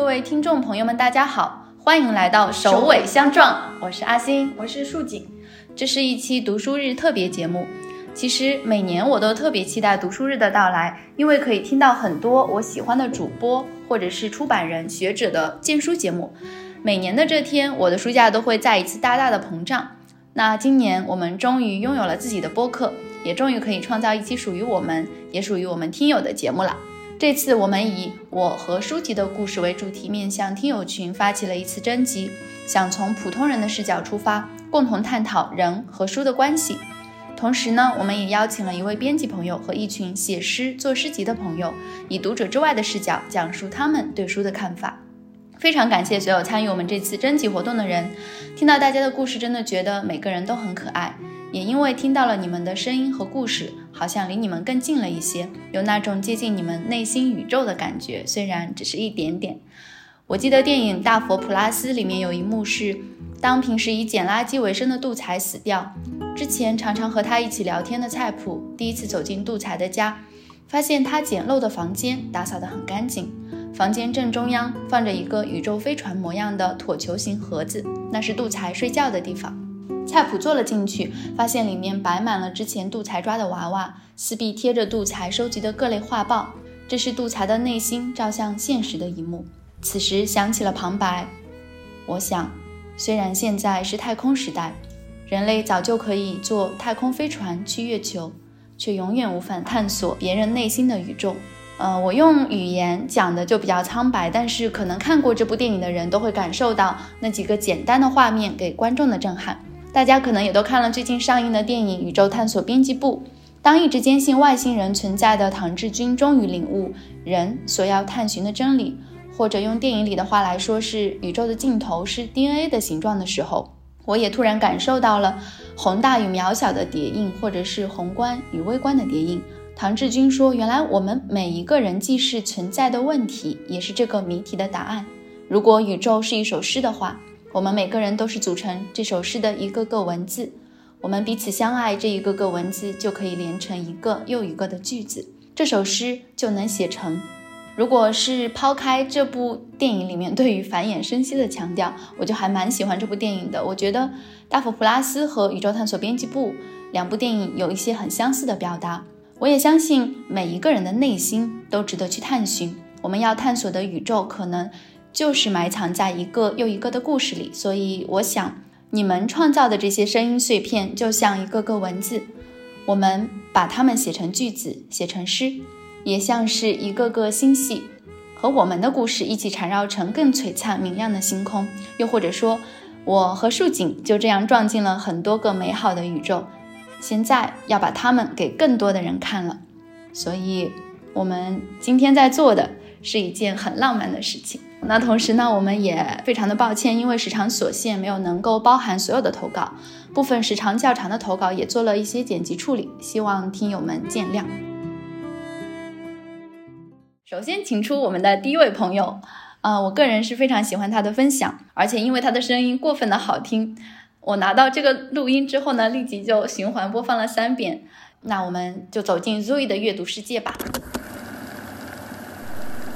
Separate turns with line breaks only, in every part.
各位听众朋友们，大家好，欢迎来到首尾相撞，我是阿星，
我是树锦，
这是一期读书日特别节目。其实每年我都特别期待读书日的到来，因为可以听到很多我喜欢的主播或者是出版人、学者的荐书节目。每年的这天，我的书架都会再一次大大的膨胀。那今年我们终于拥有了自己的播客，也终于可以创造一期属于我们，也属于我们听友的节目了。这次我们以我和书籍的故事为主题，面向听友群发起了一次征集，想从普通人的视角出发，共同探讨人和书的关系。同时呢，我们也邀请了一位编辑朋友和一群写诗、做诗集的朋友，以读者之外的视角讲述他们对书的看法。非常感谢所有参与我们这次征集活动的人，听到大家的故事，真的觉得每个人都很可爱。也因为听到了你们的声音和故事，好像离你们更近了一些，有那种接近你们内心宇宙的感觉，虽然只是一点点。我记得电影《大佛普拉斯》里面有一幕是，当平时以捡垃圾为生的杜才死掉。之前常常和他一起聊天的菜谱，第一次走进杜才的家，发现他简陋的房间打扫得很干净。房间正中央放着一个宇宙飞船模样的椭球形盒子，那是杜才睡觉的地方。菜谱坐了进去，发现里面摆满了之前杜才抓的娃娃，四壁贴着杜才收集的各类画报。这是杜才的内心照向现实的一幕。此时响起了旁白：“我想，虽然现在是太空时代。”人类早就可以坐太空飞船去月球，却永远无法探索别人内心的宇宙。呃，我用语言讲的就比较苍白，但是可能看过这部电影的人都会感受到那几个简单的画面给观众的震撼。大家可能也都看了最近上映的电影《宇宙探索编辑部》。当一直坚信外星人存在的唐志军终于领悟人所要探寻的真理，或者用电影里的话来说是宇宙的尽头是 DNA 的形状的时候。我也突然感受到了宏大与渺小的叠印，或者是宏观与微观的叠印。唐志军说：“原来我们每一个人既是存在的问题，也是这个谜题的答案。如果宇宙是一首诗的话，我们每个人都是组成这首诗的一个个文字。我们彼此相爱，这一个个文字就可以连成一个又一个的句子，这首诗就能写成。”如果是抛开这部电影里面对于繁衍生息的强调，我就还蛮喜欢这部电影的。我觉得《大佛普拉斯》和《宇宙探索编辑部》两部电影有一些很相似的表达。我也相信每一个人的内心都值得去探寻。我们要探索的宇宙，可能就是埋藏在一个又一个的故事里。所以，我想你们创造的这些声音碎片，就像一个个文字，我们把它们写成句子，写成诗。也像是一个个星系，和我们的故事一起缠绕成更璀璨明亮的星空。又或者说，我和树井就这样撞进了很多个美好的宇宙，现在要把它们给更多的人看了。所以，我们今天在做的是一件很浪漫的事情。那同时呢，我们也非常的抱歉，因为时长所限，没有能够包含所有的投稿，部分时长较长的投稿也做了一些剪辑处理，希望听友们见谅。首先，请出我们的第一位朋友，呃，我个人是非常喜欢他的分享，而且因为他的声音过分的好听，我拿到这个录音之后呢，立即就循环播放了三遍。那我们就走进 Zoe 的阅读世界吧。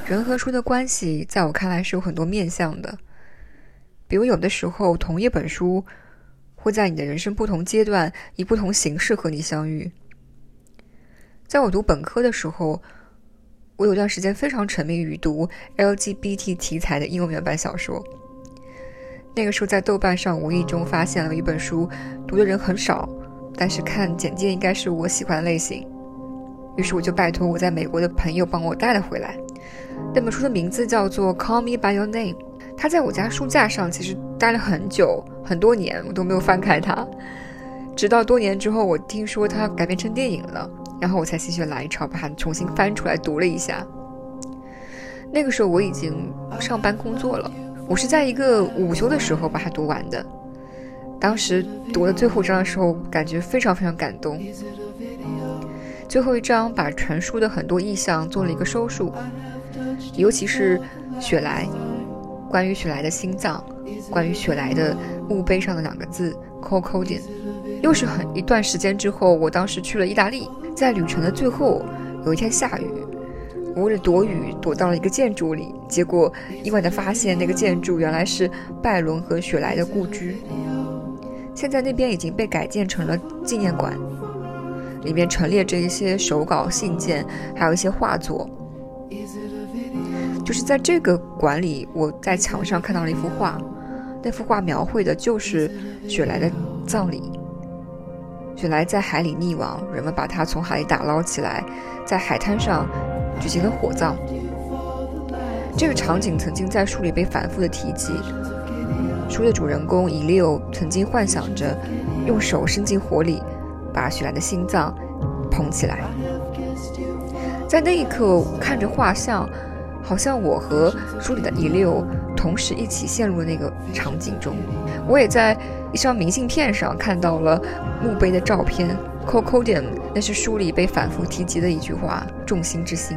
人和书的关系，在我看来是有很多面向的，比如有的时候，同一本书会在你的人生不同阶段以不同形式和你相遇。在我读本科的时候。我有段时间非常沉迷于读 LGBT 题材的英文原版小说。那个时候在豆瓣上无意中发现了一本书，读的人很少，但是看简介应该是我喜欢的类型。于是我就拜托我在美国的朋友帮我带了回来。那本书的名字叫做《Call Me by Your Name》，它在我家书架上其实待了很久，很多年我都没有翻开它。直到多年之后，我听说它改编成电影了。然后我才心血来潮把它重新翻出来读了一下。那个时候我已经上班工作了，我是在一个午休的时候把它读完的。当时读了最后一章的时候，感觉非常非常感动。最后一章把全书的很多意象做了一个收束，尤其是雪莱，关于雪莱的心脏，关于雪莱的墓碑上的两个字 c o c o d i n 又是很一段时间之后，我当时去了意大利。在旅程的最后，有一天下雨，我为了躲雨，躲到了一个建筑里，结果意外的发现那个建筑原来是拜伦和雪莱的故居。现在那边已经被改建成了纪念馆，里面陈列着一些手稿信件，还有一些画作。就是在这个馆里，我在墙上看到了一幅画，那幅画描绘的就是雪莱的葬礼。雪莱在海里溺亡，人们把他从海里打捞起来，在海滩上举行了火葬。这个场景曾经在书里被反复的提及。书的主人公伊利欧曾经幻想着用手伸进火里，把雪莱的心脏捧起来。在那一刻，看着画像，好像我和书里的伊利欧同时一起陷入了那个场景中。我也在一张明信片上看到了墓碑的照片。Cocodium，那是书里被反复提及的一句话，众星之星。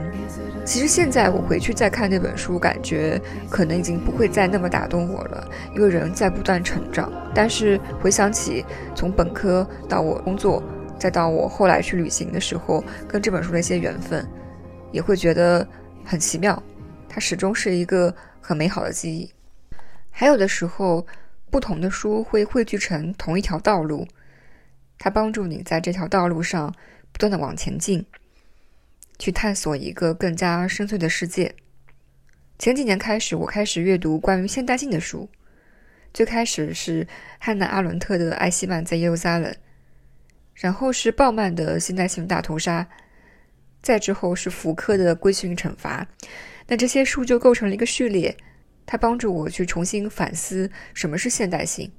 其实现在我回去再看那本书，感觉可能已经不会再那么打动我了，因为人在不断成长。但是回想起从本科到我工作，再到我后来去旅行的时候，跟这本书的一些缘分，也会觉得很奇妙。它始终是一个很美好的记忆。还有的时候，不同的书会汇聚成同一条道路。它帮助你在这条道路上不断的往前进，去探索一个更加深邃的世界。前几年开始，我开始阅读关于现代性的书，最开始是汉娜·阿伦特的《艾希曼在耶路撒冷》，然后是鲍曼的《现代性大屠杀》，再之后是福柯的《规训与惩罚》。那这些书就构成了一个序列，它帮助我去重新反思什么是现代性。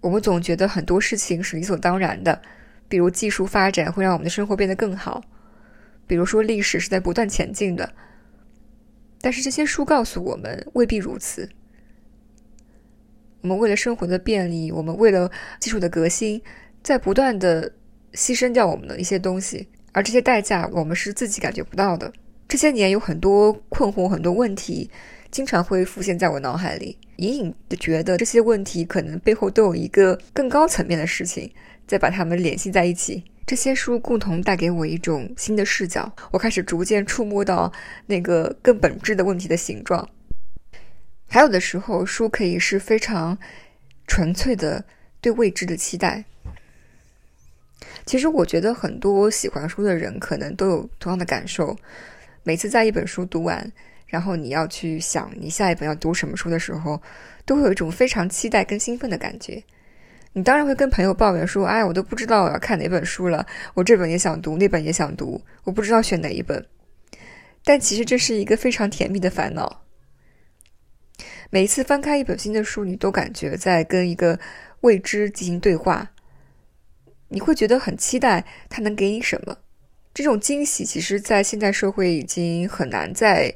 我们总觉得很多事情是理所当然的，比如技术发展会让我们的生活变得更好，比如说历史是在不断前进的。但是这些书告诉我们，未必如此。我们为了生活的便利，我们为了技术的革新，在不断的牺牲掉我们的一些东西，而这些代价我们是自己感觉不到的。这些年有很多困惑，很多问题。经常会浮现在我脑海里，隐隐的觉得这些问题可能背后都有一个更高层面的事情，在把它们联系在一起。这些书共同带给我一种新的视角，我开始逐渐触摸到那个更本质的问题的形状。还有的时候，书可以是非常纯粹的对未知的期待。其实，我觉得很多喜欢书的人可能都有同样的感受，每次在一本书读完。然后你要去想你下一本要读什么书的时候，都会有一种非常期待跟兴奋的感觉。你当然会跟朋友抱怨说：“哎，我都不知道我要看哪本书了，我这本也想读，那本也想读，我不知道选哪一本。”但其实这是一个非常甜蜜的烦恼。每一次翻开一本新的书，你都感觉在跟一个未知进行对话，你会觉得很期待它能给你什么。这种惊喜，其实，在现代社会已经很难再。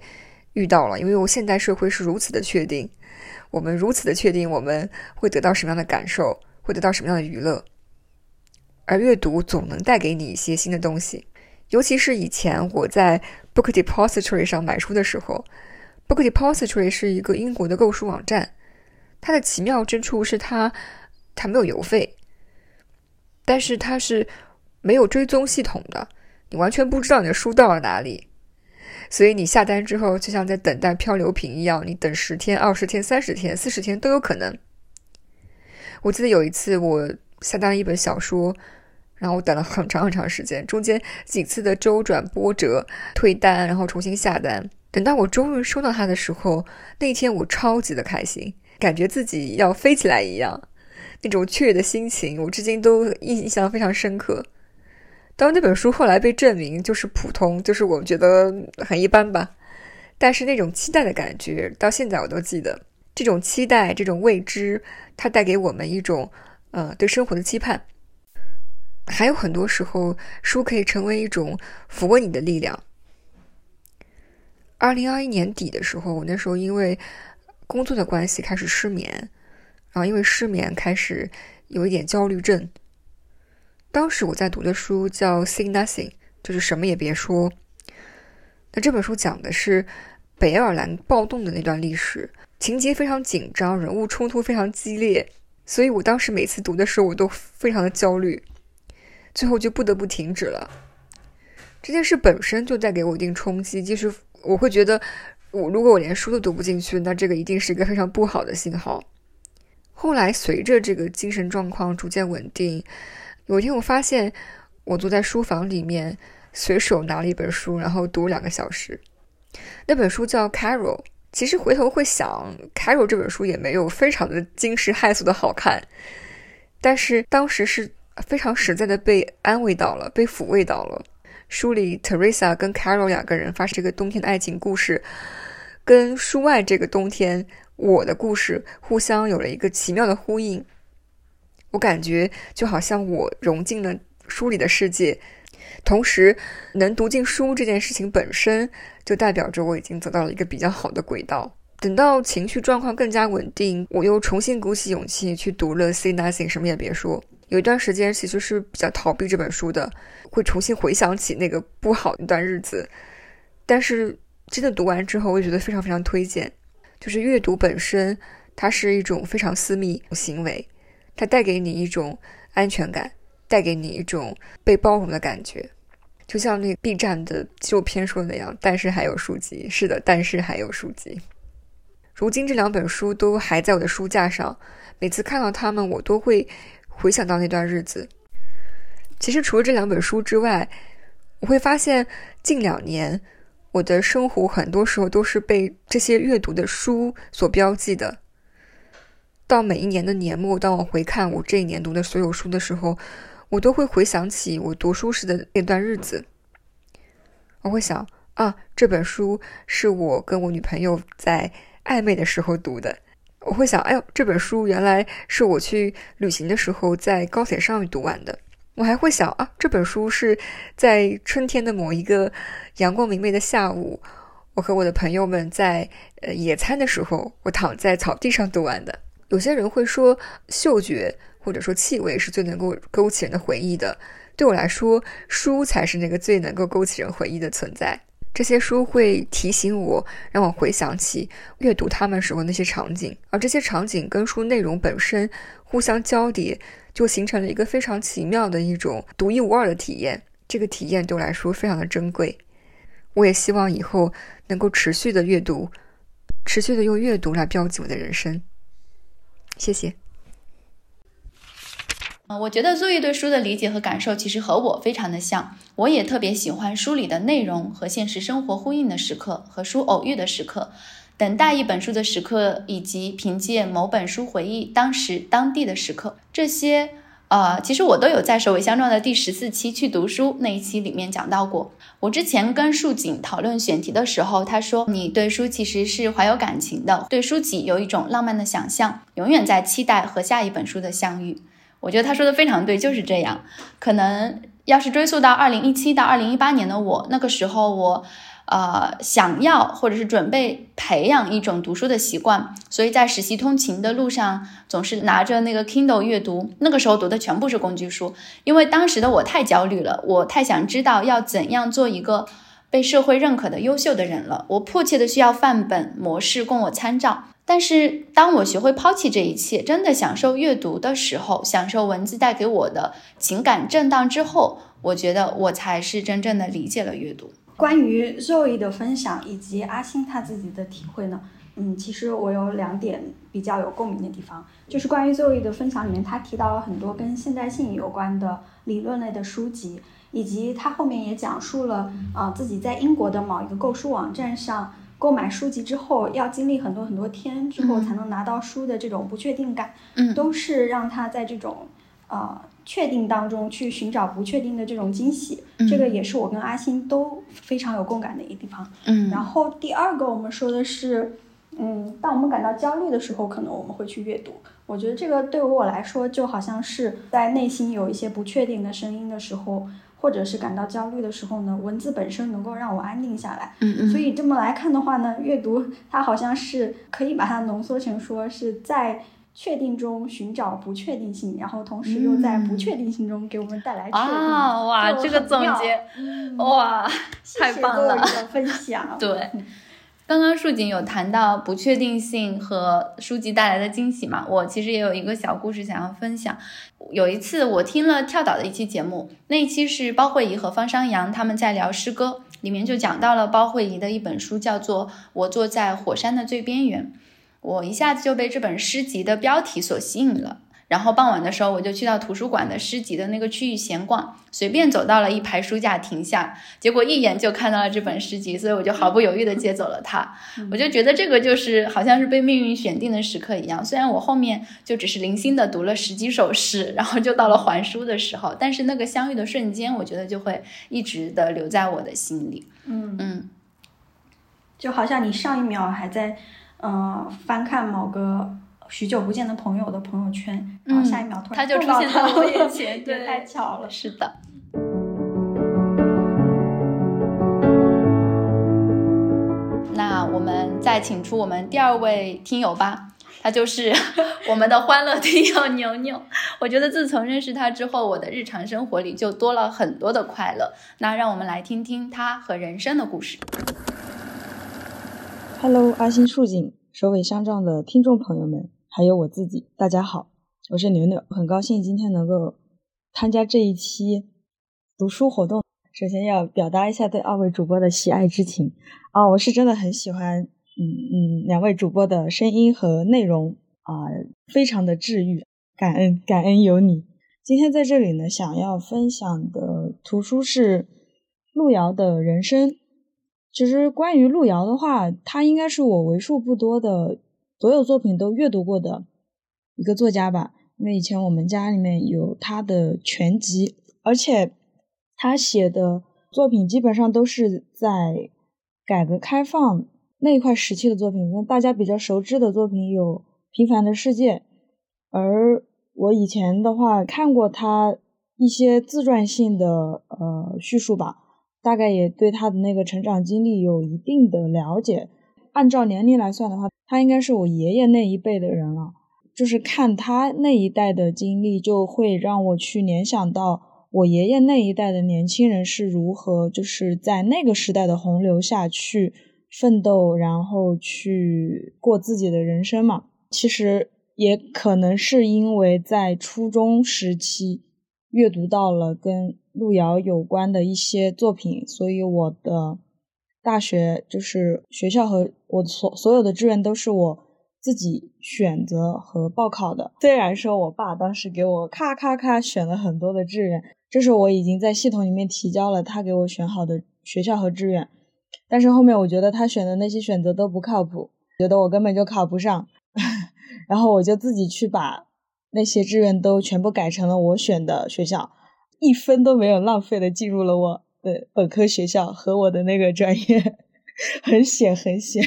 遇到了，因为我现代社会是如此的确定，我们如此的确定我们会得到什么样的感受，会得到什么样的娱乐，而阅读总能带给你一些新的东西。尤其是以前我在 Book Depository 上买书的时候，Book Depository 是一个英国的购书网站，它的奇妙之处是它它没有邮费，但是它是没有追踪系统的，你完全不知道你的书到了哪里。所以你下单之后，就像在等待漂流瓶一样，你等十天、二十天、三十天、四十天都有可能。我记得有一次我下单了一本小说，然后我等了很长很长时间，中间几次的周转、波折、退单，然后重新下单。等到我终于收到它的时候，那天我超级的开心，感觉自己要飞起来一样，那种雀跃的心情，我至今都印象非常深刻。当那本书后来被证明就是普通，就是我觉得很一般吧，但是那种期待的感觉到现在我都记得。这种期待，这种未知，它带给我们一种呃对生活的期盼。还有很多时候，书可以成为一种抚慰你的力量。二零二一年底的时候，我那时候因为工作的关系开始失眠，然后因为失眠开始有一点焦虑症。当时我在读的书叫《Say Nothing》，就是什么也别说。那这本书讲的是北爱尔兰暴动的那段历史，情节非常紧张，人物冲突非常激烈，所以我当时每次读的时候，我都非常的焦虑，最后就不得不停止了。这件事本身就带给我一定冲击，就是我会觉得，我如果我连书都读不进去，那这个一定是一个非常不好的信号。后来随着这个精神状况逐渐稳定，有一天我发现，我坐在书房里面，随手拿了一本书，然后读两个小时。那本书叫《Carol》。其实回头会想，《Carol》这本书也没有非常的惊世骇俗的好看，但是当时是非常实在的被安慰到了，被抚慰到了。书里 Teresa 跟 Carol 两个人发生这个冬天的爱情故事，跟书外这个冬天我的故事互相有了一个奇妙的呼应。我感觉就好像我融进了书里的世界。同时，能读进书这件事情本身就代表着我已经走到了一个比较好的轨道。等到情绪状况更加稳定，我又重新鼓起勇气去读了《Say Nothing》，什么也别说。有一段时间其实是比较逃避这本书的，会重新回想起那个不好的一段日子。但是真的读完之后，我觉得非常非常推荐。就是阅读本身，它是一种非常私密行为，它带给你一种安全感。带给你一种被包容的感觉，就像那 B 站的纪录片说的那样。但是还有书籍，是的，但是还有书籍。如今这两本书都还在我的书架上，每次看到它们，我都会回想到那段日子。其实除了这两本书之外，我会发现近两年我的生活很多时候都是被这些阅读的书所标记的。到每一年的年末，当我回看我这一年读的所有书的时候，我都会回想起我读书时的那段日子。我会想啊，这本书是我跟我女朋友在暧昧的时候读的。我会想，哎呦，这本书原来是我去旅行的时候在高铁上面读完的。我还会想啊，这本书是在春天的某一个阳光明媚的下午，我和我的朋友们在呃野餐的时候，我躺在草地上读完的。有些人会说，嗅觉。或者说气味是最能够勾起人的回忆的。对我来说，书才是那个最能够勾起人回忆的存在。这些书会提醒我，让我回想起阅读它们时候那些场景，而这些场景跟书内容本身互相交叠，就形成了一个非常奇妙的一种独一无二的体验。这个体验对我来说非常的珍贵。我也希望以后能够持续的阅读，持续的用阅读来标记我的人生。谢谢。
我觉得作业对书的理解和感受其实和我非常的像，我也特别喜欢书里的内容和现实生活呼应的时刻，和书偶遇的时刻，等待一本书的时刻，以及凭借某本书回忆当时当地的时刻，这些，呃，其实我都有在《首尾相撞》的第十四期去读书那一期里面讲到过。我之前跟树锦讨论选题的时候，他说你对书其实是怀有感情的，对书籍有一种浪漫的想象，永远在期待和下一本书的相遇。我觉得他说的非常对，就是这样。可能要是追溯到二零一七到二零一八年的我，那个时候我，呃，想要或者是准备培养一种读书的习惯，所以在实习通勤的路上总是拿着那个 Kindle 阅读。那个时候读的全部是工具书，因为当时的我太焦虑了，我太想知道要怎样做一个被社会认可的优秀的人了，我迫切的需要范本模式供我参照。但是，当我学会抛弃这一切，真的享受阅读的时候，享受文字带给我的情感震荡之后，我觉得我才是真正的理解了阅读。
关于 Zoe 的分享以及阿星他自己的体会呢？嗯，其实我有两点比较有共鸣的地方，就是关于 Zoe 的分享里面，他提到了很多跟现代性有关的理论类的书籍，以及他后面也讲述了啊自己在英国的某一个购书网站上。购买书籍之后，要经历很多很多天之后才能拿到书的这种不确定感，
嗯，
都是让他在这种呃确定当中去寻找不确定的这种惊喜。这个也是我跟阿星都非常有共感的一个地方。
嗯，
然后第二个我们说的是，嗯，当我们感到焦虑的时候，可能我们会去阅读。我觉得这个对于我来说，就好像是在内心有一些不确定的声音的时候。或者是感到焦虑的时候呢，文字本身能够让我安定下来。
嗯嗯。
所以这么来看的话呢，阅读它好像是可以把它浓缩成说是在确定中寻找不确定性，然后同时又在不确定性中给我们带来确定。
啊哇，这个总结，哇，太棒了！
分享。
对，刚刚树锦有谈到不确定性和书籍带来的惊喜嘛？我其实也有一个小故事想要分享。有一次我听了跳岛的一期节目，那一期是包慧仪和方商阳他们在聊诗歌，里面就讲到了包慧仪的一本书，叫做《我坐在火山的最边缘》，我一下子就被这本诗集的标题所吸引了。然后傍晚的时候，我就去到图书馆的诗集的那个区域闲逛，随便走到了一排书架停下，结果一眼就看到了这本诗集，所以我就毫不犹豫地接走了它。我就觉得这个就是好像是被命运选定的时刻一样。虽然我后面就只是零星的读了十几首诗，然后就到了还书的时候，但是那个相遇的瞬间，我觉得就会一直的留在我的心里。
嗯
嗯，
就好像你上一秒还在，呃，翻看某个。许久不见的朋友的朋友圈，然后下一秒突然
他就出现在我眼前，
对，太巧了。
是的。那我们再请出我们第二位听友吧，他就是 我们的欢乐听友牛牛。我觉得自从认识他之后，我的日常生活里就多了很多的快乐。那让我们来听听他和人生的故事。
Hello，阿星树景，首尾相撞的听众朋友们。还有我自己，大家好，我是牛牛，很高兴今天能够参加这一期读书活动。首先要表达一下对二位主播的喜爱之情啊，我是真的很喜欢，嗯嗯，两位主播的声音和内容啊，非常的治愈，感恩感恩有你。今天在这里呢，想要分享的图书是路遥的人生。其实关于路遥的话，他应该是我为数不多的。所有作品都阅读过的一个作家吧，因为以前我们家里面有他的全集，而且他写的作品基本上都是在改革开放那一块时期的作品。那大家比较熟知的作品有《平凡的世界》，而我以前的话看过他一些自传性的呃叙述吧，大概也对他的那个成长经历有一定的了解。按照年龄来算的话，他应该是我爷爷那一辈的人了。就是看他那一代的经历，就会让我去联想到我爷爷那一代的年轻人是如何，就是在那个时代的洪流下去奋斗，然后去过自己的人生嘛。其实也可能是因为在初中时期阅读到了跟路遥有关的一些作品，所以我的。大学就是学校和我所所有的志愿都是我自己选择和报考的。虽然说我爸当时给我咔咔咔选了很多的志愿，这是我已经在系统里面提交了他给我选好的学校和志愿，但是后面我觉得他选的那些选择都不靠谱，觉得我根本就考不上，然后我就自己去把那些志愿都全部改成了我选的学校，一分都没有浪费的进入了我。的本科学校和我的那个专业 很险很险。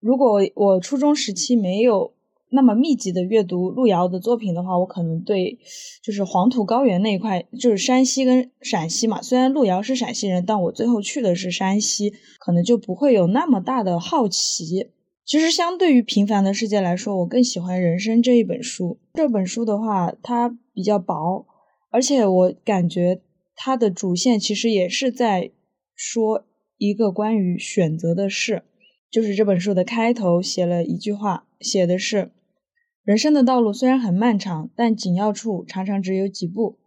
如果我初中时期没有那么密集的阅读路遥的作品的话，我可能对就是黄土高原那一块，就是山西跟陕西嘛。虽然路遥是陕西人，但我最后去的是山西，可能就不会有那么大的好奇。其实相对于《平凡的世界》来说，我更喜欢《人生》这一本书。这本书的话，它比较薄，而且我感觉。它的主线其实也是在说一个关于选择的事，就是这本书的开头写了一句话，写的是：人生的道路虽然很漫长，但紧要处常常只有几步。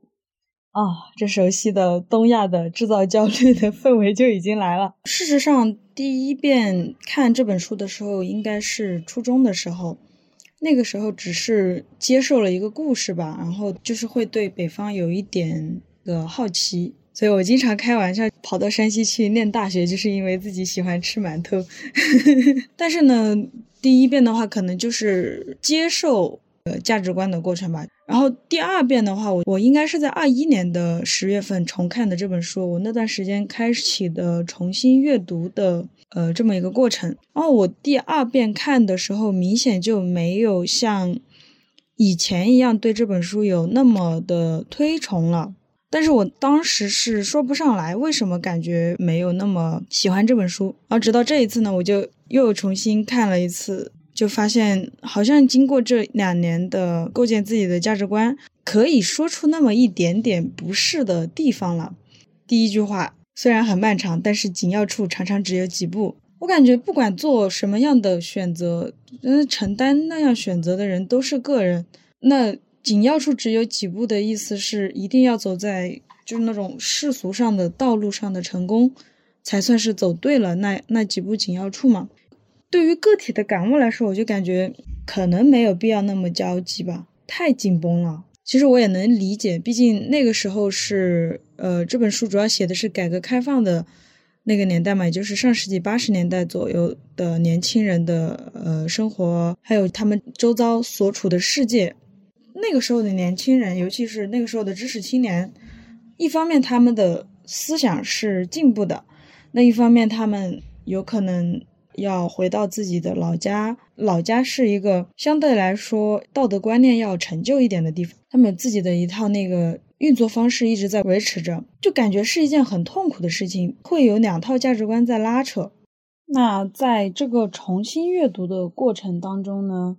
啊，这熟悉的东亚的制造焦虑的氛围就已经来了。事实上，第一遍看这本书的时候，应该是初中的时候，那个时候只是接受了一个故事吧，然后就是会对北方有一点。的好奇，所以我经常开玩笑跑到山西去念大学，就是因为自己喜欢吃馒头。但是呢，第一遍的话，可能就是接受呃价值观的过程吧。然后第二遍的话，我我应该是在二一年的十月份重看的这本书，我那段时间开启的重新阅读的呃这么一个过程。然后我第二遍看的时候，明显就没有像以前一样对这本书有那么的推崇了。但是我当时是说不上来为什么感觉没有那么喜欢这本书，而直到这一次呢，我就又重新看了一次，就发现好像经过这两年的构建自己的价值观，可以说出那么一点点不适的地方了。第一句话虽然很漫长，但是紧要处常常只有几步。我感觉不管做什么样的选择，嗯，承担那样选择的人都是个人。那紧要处只有几步的意思是，一定要走在就是那种世俗上的道路上的成功，才算是走对了那那几步紧要处嘛。对于个体的感悟来说，我就感觉可能没有必要那么焦急吧，太紧绷了。其实我也能理解，毕竟那个时候是呃，这本书主要写的是改革开放的。那个年代嘛，也就是上世纪八十年代左右的年轻人的呃生活，还有他们周遭所处的世界。那个时候的年轻人，尤其是那个时候的知识青年，一方面他们的思想是进步的，那一方面他们有可能要回到自己的老家，老家是一个相对来说道德观念要陈旧一点的地方，他们自己的一套那个。运作方式一直在维持着，就感觉是一件很痛苦的事情，会有两套价值观在拉扯。那在这个重新阅读的过程当中呢，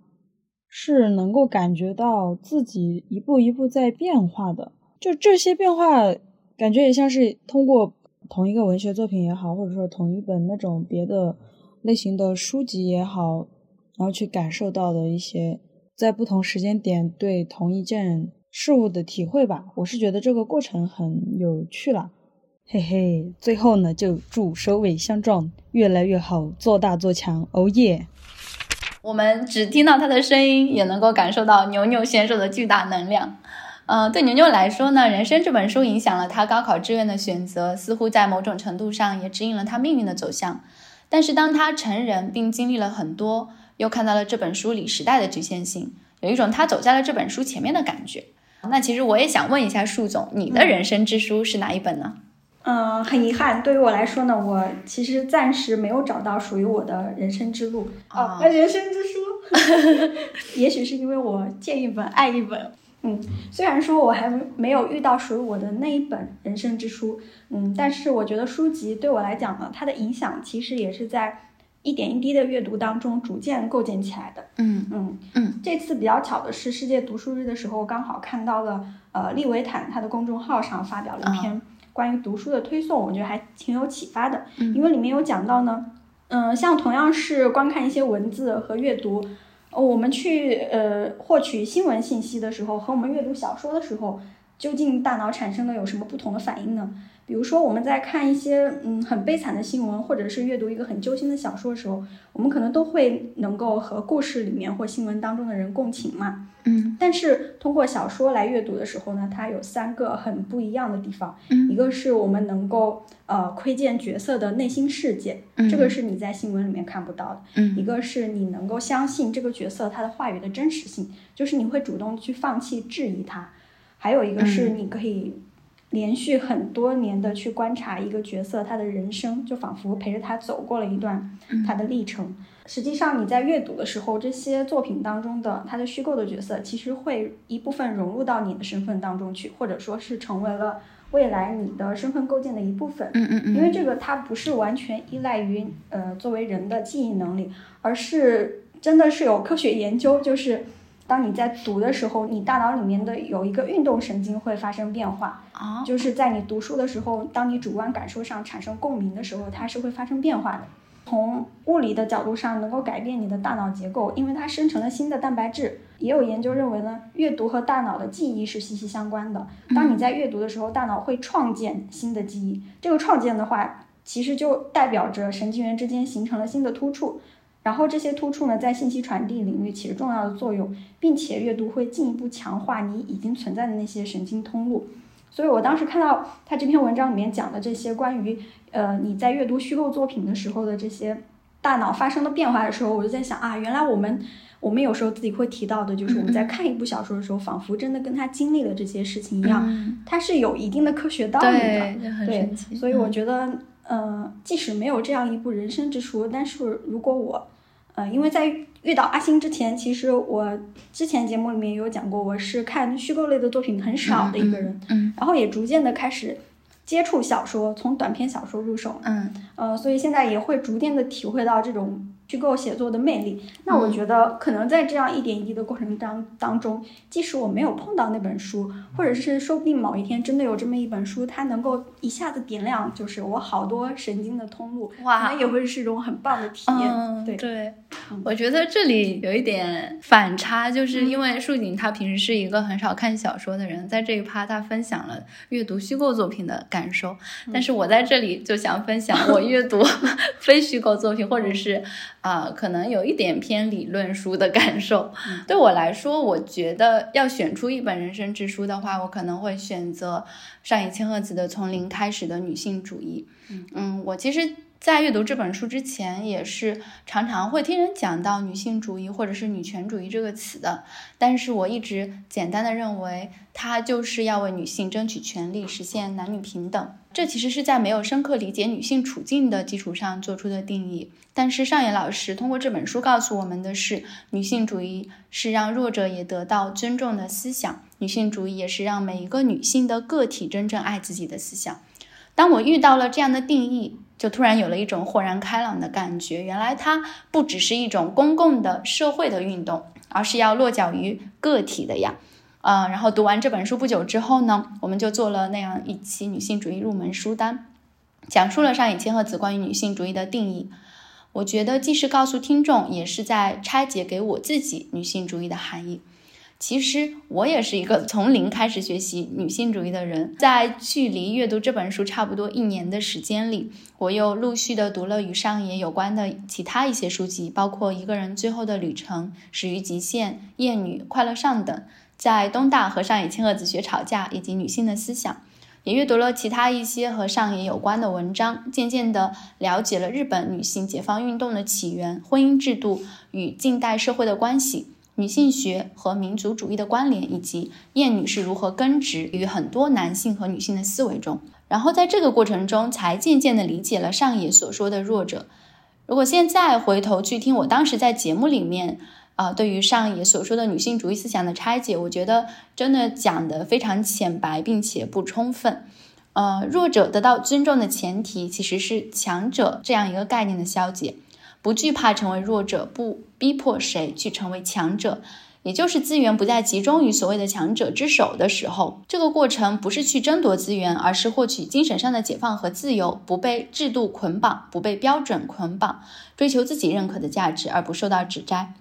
是能够感觉到自己一步一步在变化的。就这些变化，感觉也像是通过同一个文学作品也好，或者说同一本那种别的类型的书籍也好，然后去感受到的一些在不同时间点对同一件。事物的体会吧，我是觉得这个过程很有趣了，嘿嘿。最后呢，就祝首尾相撞越来越好，做大做强，哦耶！
我们只听到他的声音，也能够感受到牛牛选手的巨大能量。嗯，对牛牛来说呢，《人生》这本书影响了他高考志愿的选择，似乎在某种程度上也指引了他命运的走向。但是当他成人并经历了很多，又看到了这本书里时代的局限性，有一种他走在了这本书前面的感觉。那其实我也想问一下树总，你的人生之书是哪一本呢？
嗯，很遗憾，对于我来说呢，我其实暂时没有找到属于我的人生之路
啊，
人生之书。也许是因为我见一本爱一本。嗯，虽然说我还没有遇到属于我的那一本人生之书，嗯，但是我觉得书籍对我来讲呢，它的影响其实也是在。一点一滴的阅读当中，逐渐构建起来的。
嗯嗯嗯。
这次比较巧的是，世界读书日的时候，刚好看到了呃利维坦他的公众号上发表了一篇关于读书的推送，我觉得还挺有启发的。
嗯。
因为里面有讲到呢，嗯，像同样是观看一些文字和阅读，我们去呃获取新闻信息的时候，和我们阅读小说的时候，究竟大脑产生了有什么不同的反应呢？比如说，我们在看一些嗯很悲惨的新闻，或者是阅读一个很揪心的小说的时候，我们可能都会能够和故事里面或新闻当中的人共情嘛。
嗯。
但是通过小说来阅读的时候呢，它有三个很不一样的地方。
嗯。
一个是我们能够呃窥见角色的内心世界，这个是你在新闻里面看不到的。
嗯。
一个是你能够相信这个角色他的话语的真实性，就是你会主动去放弃质疑他。还有一个是你可以。连续很多年的去观察一个角色，他的人生就仿佛陪着他走过了一段他的历程。实际上，你在阅读的时候，这些作品当中的他的虚构的角色，其实会一部分融入到你的身份当中去，或者说是成为了未来你的身份构建的一部分。
嗯嗯嗯。
因为这个它不是完全依赖于呃作为人的记忆能力，而是真的是有科学研究，就是。当你在读的时候，你大脑里面的有一个运动神经会发生变化
啊，
就是在你读书的时候，当你主观感受上产生共鸣的时候，它是会发生变化的。从物理的角度上，能够改变你的大脑结构，因为它生成了新的蛋白质。也有研究认为呢，阅读和大脑的记忆是息息相关的。当你在阅读的时候，大脑会创建新的记忆，这个创建的话，其实就代表着神经元之间形成了新的突触。然后这些突触呢，在信息传递领域起着重要的作用，并且阅读会进一步强化你已经存在的那些神经通路。所以我当时看到他这篇文章里面讲的这些关于，呃，你在阅读虚构作品的时候的这些大脑发生的变化的时候，我就在想啊，原来我们我们有时候自己会提到的，就是我们在看一部小说的时候，仿佛真的跟他经历了这些事情一样，它是有一定的科学道理的。对，所以我觉得。嗯，即使没有这样一部人生之书，但是如果我，呃，因为在遇到阿星之前，其实我之前节目里面有讲过，我是看虚构类的作品很少的一个人，
嗯，
然后也逐渐的开始接触小说，从短篇小说入手，
嗯，
呃，所以现在也会逐渐的体会到这种虚构写作的魅力。那我觉得可能在这样一点一滴的过程当当中，即使我没有碰到那本书，或者是说不定某一天真的有这么一本书，它能够一下子点亮，就是我好多神经的通路，
哇，
那也会是一种很棒的体验。对
对，我觉得这里有一点反差，就是因为树井他平时是一个很少看小说的人，在这一趴他分享了阅读虚构作品的感受，但是我在这里就想分享我阅读 非虚构作品，或者是。啊，可能有一点偏理论书的感受。对我来说，我觉得要选出一本人生之书的话，我可能会选择上野千鹤子的《从零开始的女性主义》。嗯，我其实。在阅读这本书之前，也是常常会听人讲到女性主义或者是女权主义这个词的，但是我一直简单的认为，它就是要为女性争取权利，实现男女平等。这其实是在没有深刻理解女性处境的基础上做出的定义。但是上野老师通过这本书告诉我们的是，女性主义是让弱者也得到尊重的思想，女性主义也是让每一个女性的个体真正爱自己的思想。当我遇到了这样的定义。就突然有了一种豁然开朗的感觉，原来它不只是一种公共的社会的运动，而是要落脚于个体的呀。嗯，然后读完这本书不久之后呢，我们就做了那样一期女性主义入门书单，讲述了上野千鹤子关于女性主义的定义。我觉得既是告诉听众，也是在拆解给我自己女性主义的含义。其实我也是一个从零开始学习女性主义的人，在距离阅读这本书差不多一年的时间里，我又陆续的读了与上野有关的其他一些书籍，包括《一个人最后的旅程》《始于极限》《厌女》《快乐上等》，在东大和上野千鹤子学吵架，以及女性的思想，也阅读了其他一些和上野有关的文章，渐渐的了解了日本女性解放运动的起源、婚姻制度与近代社会的关系。女性学和民族主义的关联，以及厌女是如何根植于很多男性和女性的思维中，然后在这个过程中，才渐渐地理解了上野所说的弱者。如果现在回头去听我当时在节目里面啊，对于上野所说的女性主义思想的拆解，我觉得真的讲得非常浅白，并且不充分。呃，弱者得到尊重的前提，其实是强者这样一个概念的消解。不惧怕成为弱者，不逼迫谁去成为强者，也就是资源不再集中于所谓的强者之手的时候，这个过程不是去争夺资源，而是获取精神上的解放和自由，不被制度捆绑，不被标准捆绑，追求自己认可的价值，而不受到指摘。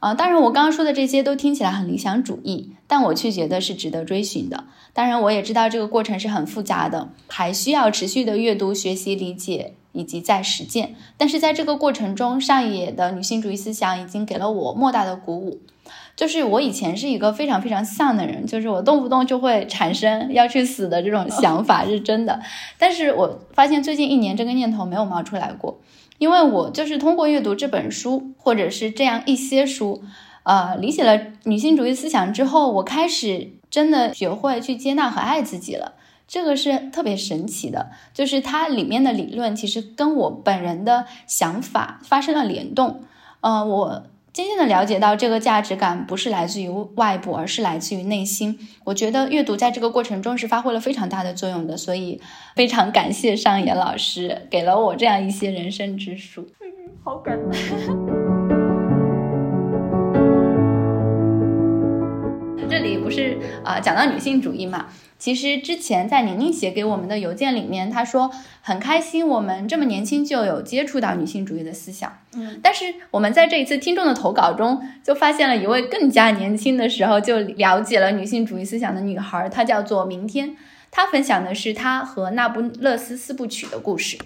啊，当然，我刚刚说的这些都听起来很理想主义，但我却觉得是值得追寻的。当然，我也知道这个过程是很复杂的，还需要持续的阅读、学习、理解。以及在实践，但是在这个过程中，上野的女性主义思想已经给了我莫大的鼓舞。就是我以前是一个非常非常丧的人，就是我动不动就会产生要去死的这种 想法，是真的。但是我发现最近一年这个念头没有冒出来过，因为我就是通过阅读这本书，或者是这样一些书，呃，理解了女性主义思想之后，我开始真的学会去接纳和爱自己了。这个是特别神奇的，就是它里面的理论其实跟我本人的想法发生了联动。呃，我渐渐的了解到，这个价值感不是来自于外部，而是来自于内心。我觉得阅读在这个过程中是发挥了非常大的作用的，所以非常感谢上野老师给了我这样一些人生之书。
嗯，好感动。
这里不是啊，讲到女性主义嘛。其实之前在宁宁写给我们的邮件里面，她说很开心我们这么年轻就有接触到女性主义的思想。
嗯，
但是我们在这一次听众的投稿中，就发现了一位更加年轻的时候就了解了女性主义思想的女孩，她叫做明天。她分享的是她和那不勒斯四部曲的故事。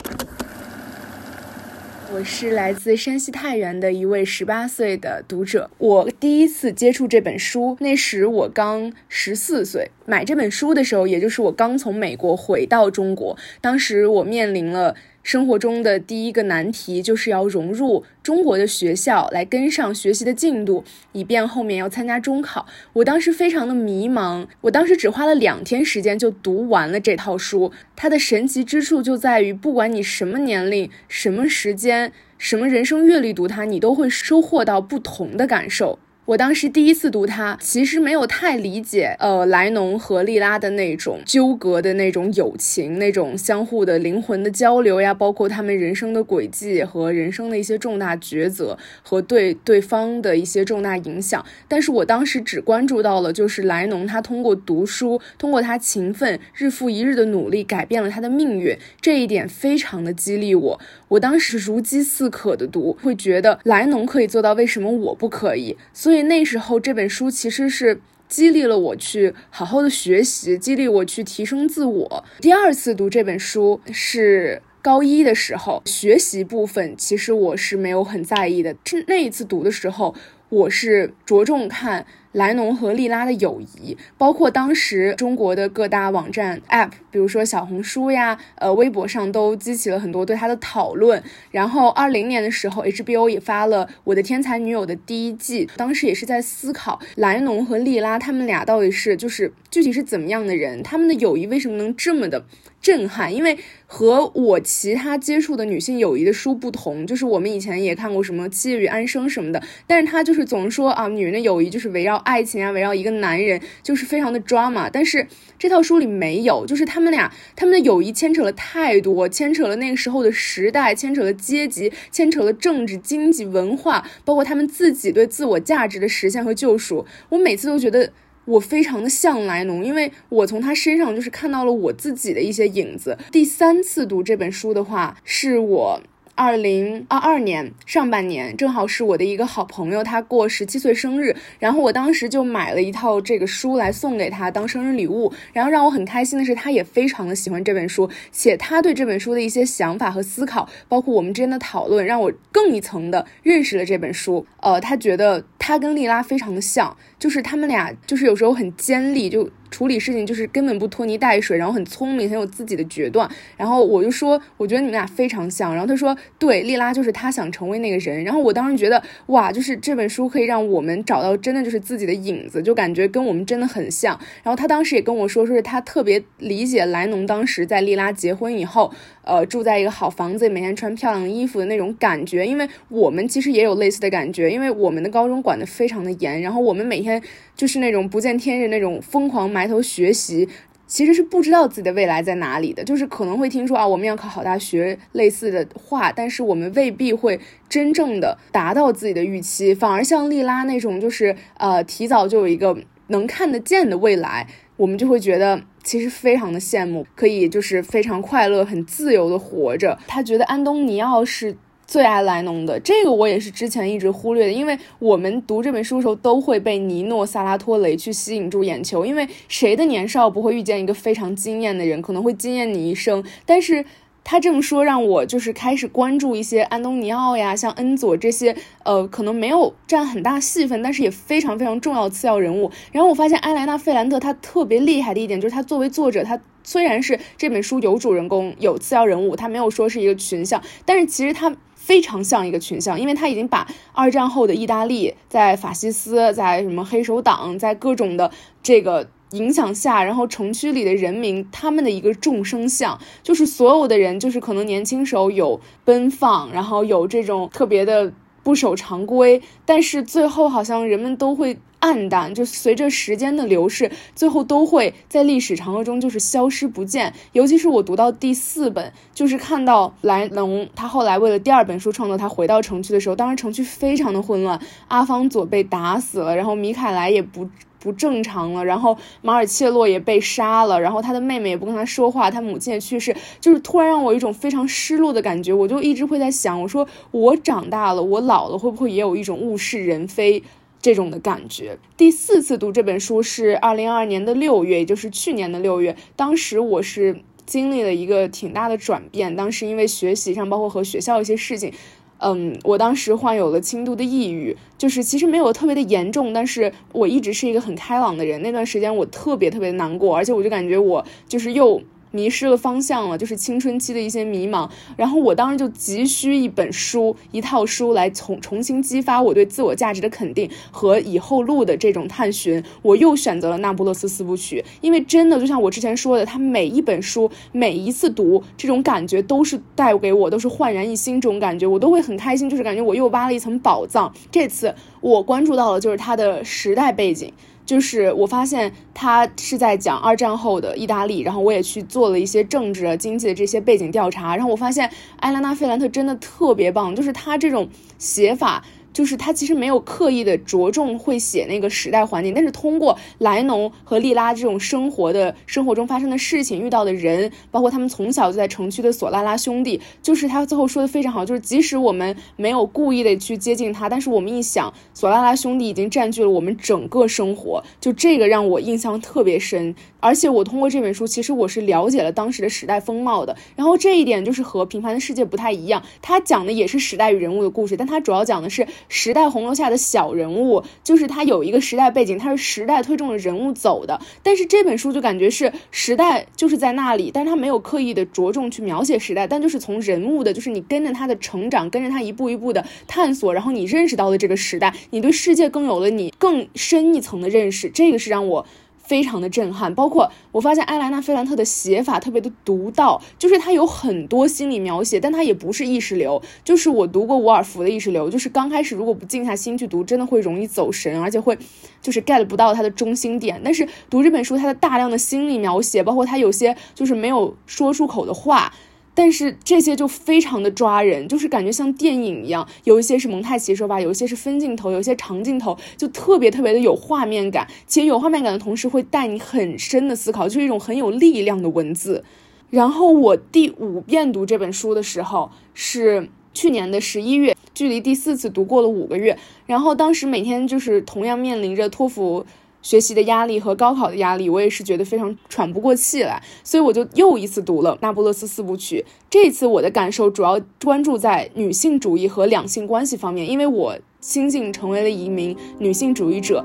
我是来自山西太原的一位十八岁的读者。我第一次接触这本书，那时我刚十四岁。买这本书的时候，也就是我刚从美国回到中国，当时我面临了。生活中的第一个难题就是要融入中国的学校，来跟上学习的进度，以便后面要参加中考。我当时非常的迷茫，我当时只花了两天时间就读完了这套书。它的神奇之处就在于，不管你什么年龄、什么时间、什么人生阅历读它，你都会收获到不同的感受。我当时第一次读它，其实没有太理解，呃，莱农和莉拉的那种纠葛的那种友情，那种相互的灵魂的交流呀，包括他们人生的轨迹和人生的一些重大抉择和对对方的一些重大影响。但是我当时只关注到了，就是莱农他通过读书，通过他勤奋日复一日的努力，改变了他的命运，这一点非常的激励我。我当时如饥似渴的读，会觉得莱农可以做到，为什么我不可以？所以那时候这本书其实是激励了我去好好的学习，激励我去提升自我。第二次读这本书是高一的时候，学习部分其实我是没有很在意的。是那一次读的时候，我是着重看。莱农和莉拉的友谊，包括当时中国的各大网站 App，比如说小红书呀，呃，微博上都激起了很多对他的讨论。然后二零年的时候，HBO 也发了《我的天才女友》的第一季，当时也是在思考莱农和莉拉他们俩到底是就是具体是怎么样的人，他们的友谊为什么能这么的震撼？因为和我其他接触的女性友谊的书不同，就是我们以前也看过什么《七月与安生》什么的，但是她就是总说啊，女人的友谊就是围绕。爱情啊，围绕一个男人，就是非常的 drama。但是这套书里没有，就是他们俩他们的友谊牵扯了太多，牵扯了那个时候的时代，牵扯了阶级，牵扯了政治、经济、文化，包括他们自己对自我价值的实现和救赎。我每次都觉得我非常的像莱农，因为我从他身上就是看到了我自己的一些影子。第三次读这本书的话，是我。二零二二年上半年，正好是我的一个好朋友，他过十七岁生日，然后我当时就买了一套这个书来送给他当生日礼物。然后让我很开心的是，他也非常的喜欢这本书，且他对这本书的一些想法和思考，包括我们之间的讨论，让我更一层的认识了这本书。呃，他觉得他跟莉拉非常的像，就是他们俩就是有时候很尖利，就。处理事情就是根本不拖泥带水，然后很聪明，很有自己的决断。然后我就说，我觉得你们俩非常像。然后他说，对，莉拉就是他想成为那个人。然后我当时觉得，哇，就是这本书可以让我们找到真的就是自己的影子，就感觉跟我们真的很像。然后他当时也跟我说，说是他特别理解莱农当时在莉拉结婚以后。呃，住在一个好房子里，每天穿漂亮的衣服的那种感觉，因为我们其实也有类似的感觉，因为我们的高中管得非常的严，然后我们每天就是那种不见天日那种疯狂埋头学习，其实是不知道自己的未来在哪里的，就是可能会听说啊我们要考好大学类似的话，但是我们未必会真正的达到自己的预期，反而像莉拉那种就是呃提早就有一个能看得见的未来，我们就会觉得。其实非常的羡慕，可以就是非常快乐、很自由的活着。他觉得安东尼奥是最爱莱农的，这个我也是之前一直忽略的。因为我们读这本书的时候，都会被尼诺·萨拉托雷去吸引住眼球。因为谁的年少不会遇见一个非常惊艳的人，可能会惊艳你一生？但是。他这么说，让我就是开始关注一些安东尼奥呀，像恩佐这些，呃，可能没有占很大戏份，但是也非常非常重要次要人物。然后我发现埃莱娜·费兰特她特别厉害的一点，就是她作为作者，她虽然是这本书有主人公有次要人物，她没有说是一个群像，但是其实她非常像一个群像，因为她已经把二战后的意大利，在法西斯，在什么黑手党，在各种的这个。影响下，然后城区里的人民，他们的一个众生相，就是所有的人，就是可能年轻时候有奔放，然后有这种特别的不守常规，但是最后好像人们都会暗淡，就随着时间的流逝，最后都会在历史长河中就是消失不见。尤其是我读到第四本，就是看到莱农他后来为了第二本书创作，他回到城区的时候，当时城区非常的混乱，阿方佐被打死了，然后米凯莱也不。不正常了，然后马尔切洛也被杀了，然后他的妹妹也不跟他说话，他母亲也去世，就是突然让我有一种非常失落的感觉。我就一直会在想，我说我长大了，我老了，会不会也有一种物是人非这种的感觉？第四次读这本书是二零二二年的六月，也就是去年的六月，当时我是经历了一个挺大的转变，当时因为学习上，包括和学校一些事情。嗯，我当时患有了轻度的抑郁，就是其实没有特别的严重，但是我一直是一个很开朗的人。那段时间我特别特别难过，而且我就感觉我就是又迷失了方向了，就是青春期的一些迷茫。然后我当时就急需一本书、一套书来重重新激发我对自我价值的肯定和以后路的这种探寻。我又选择了《那不勒斯四部曲》，因为真的就像我之前说的，它每一本书、每一次读，这种感觉都是带给我都是焕然一新这种感觉，我都会很开心，就是感觉我又挖了一层宝藏。这次我关注到了就是它的时代背景。就是我发现他是在讲二战后的意大利，然后我也去做了一些政治、经济的这些背景调查，然后我发现艾拉娜·费兰特真的特别棒，就是他这种写法。就是他其实没有刻意的着重会写那个时代环境，但是通过莱农和莉拉这种生活的生活中发生的事情、遇到的人，包括他们从小就在城区的索拉拉兄弟，就是他最后说的非常好，就是即使我们没有故意的去接近他，但是我们一想，索拉拉兄弟已经占据了我们整个生活，就这个让我印象特别深。而且我通过这本书，其实我是了解了当时的时代风貌的。然后这一点就是和《平凡的世界》不太一样，他讲的也是时代与人物的故事，但他主要讲的是时代洪流下的小人物，就是他有一个时代背景，他是时代推动着人物走的。但是这本书就感觉是时代就是在那里，但是他没有刻意的着重去描写时代，但就是从人物的，就是你跟着他的成长，跟着他一步一步的探索，然后你认识到了这个时代，你对世界更有了你更深一层的认识。这个是让我。非常的震撼，包括我发现埃莱娜·菲兰特的写法特别的独到，就是他有很多心理描写，但他也不是意识流。就是我读过伍尔夫的意识流，就是刚开始如果不静下心去读，真的会容易走神，而且会就是 get 不到他的中心点。但是读这本书，他的大量的心理描写，包括他有些就是没有说出口的话。但是这些就非常的抓人，就是感觉像电影一样，有一些是蒙太奇手法，有一些是分镜头，有一些长镜头，就特别特别的有画面感，且有画面感的同时会带你很深的思考，就是一种很有力量的文字。然后我第五遍读这本书的时候是去年的十一月，距离第四次读过了五个月。然后当时每天就是同样面临着托福。学习的压力和高考的压力，我也是觉得非常喘不过气来，所以我就又一次读了《那不勒斯四部曲》。这次我的感受主要关注在女性主义和两性关系方面，因为我新晋成为了一名女性主义者，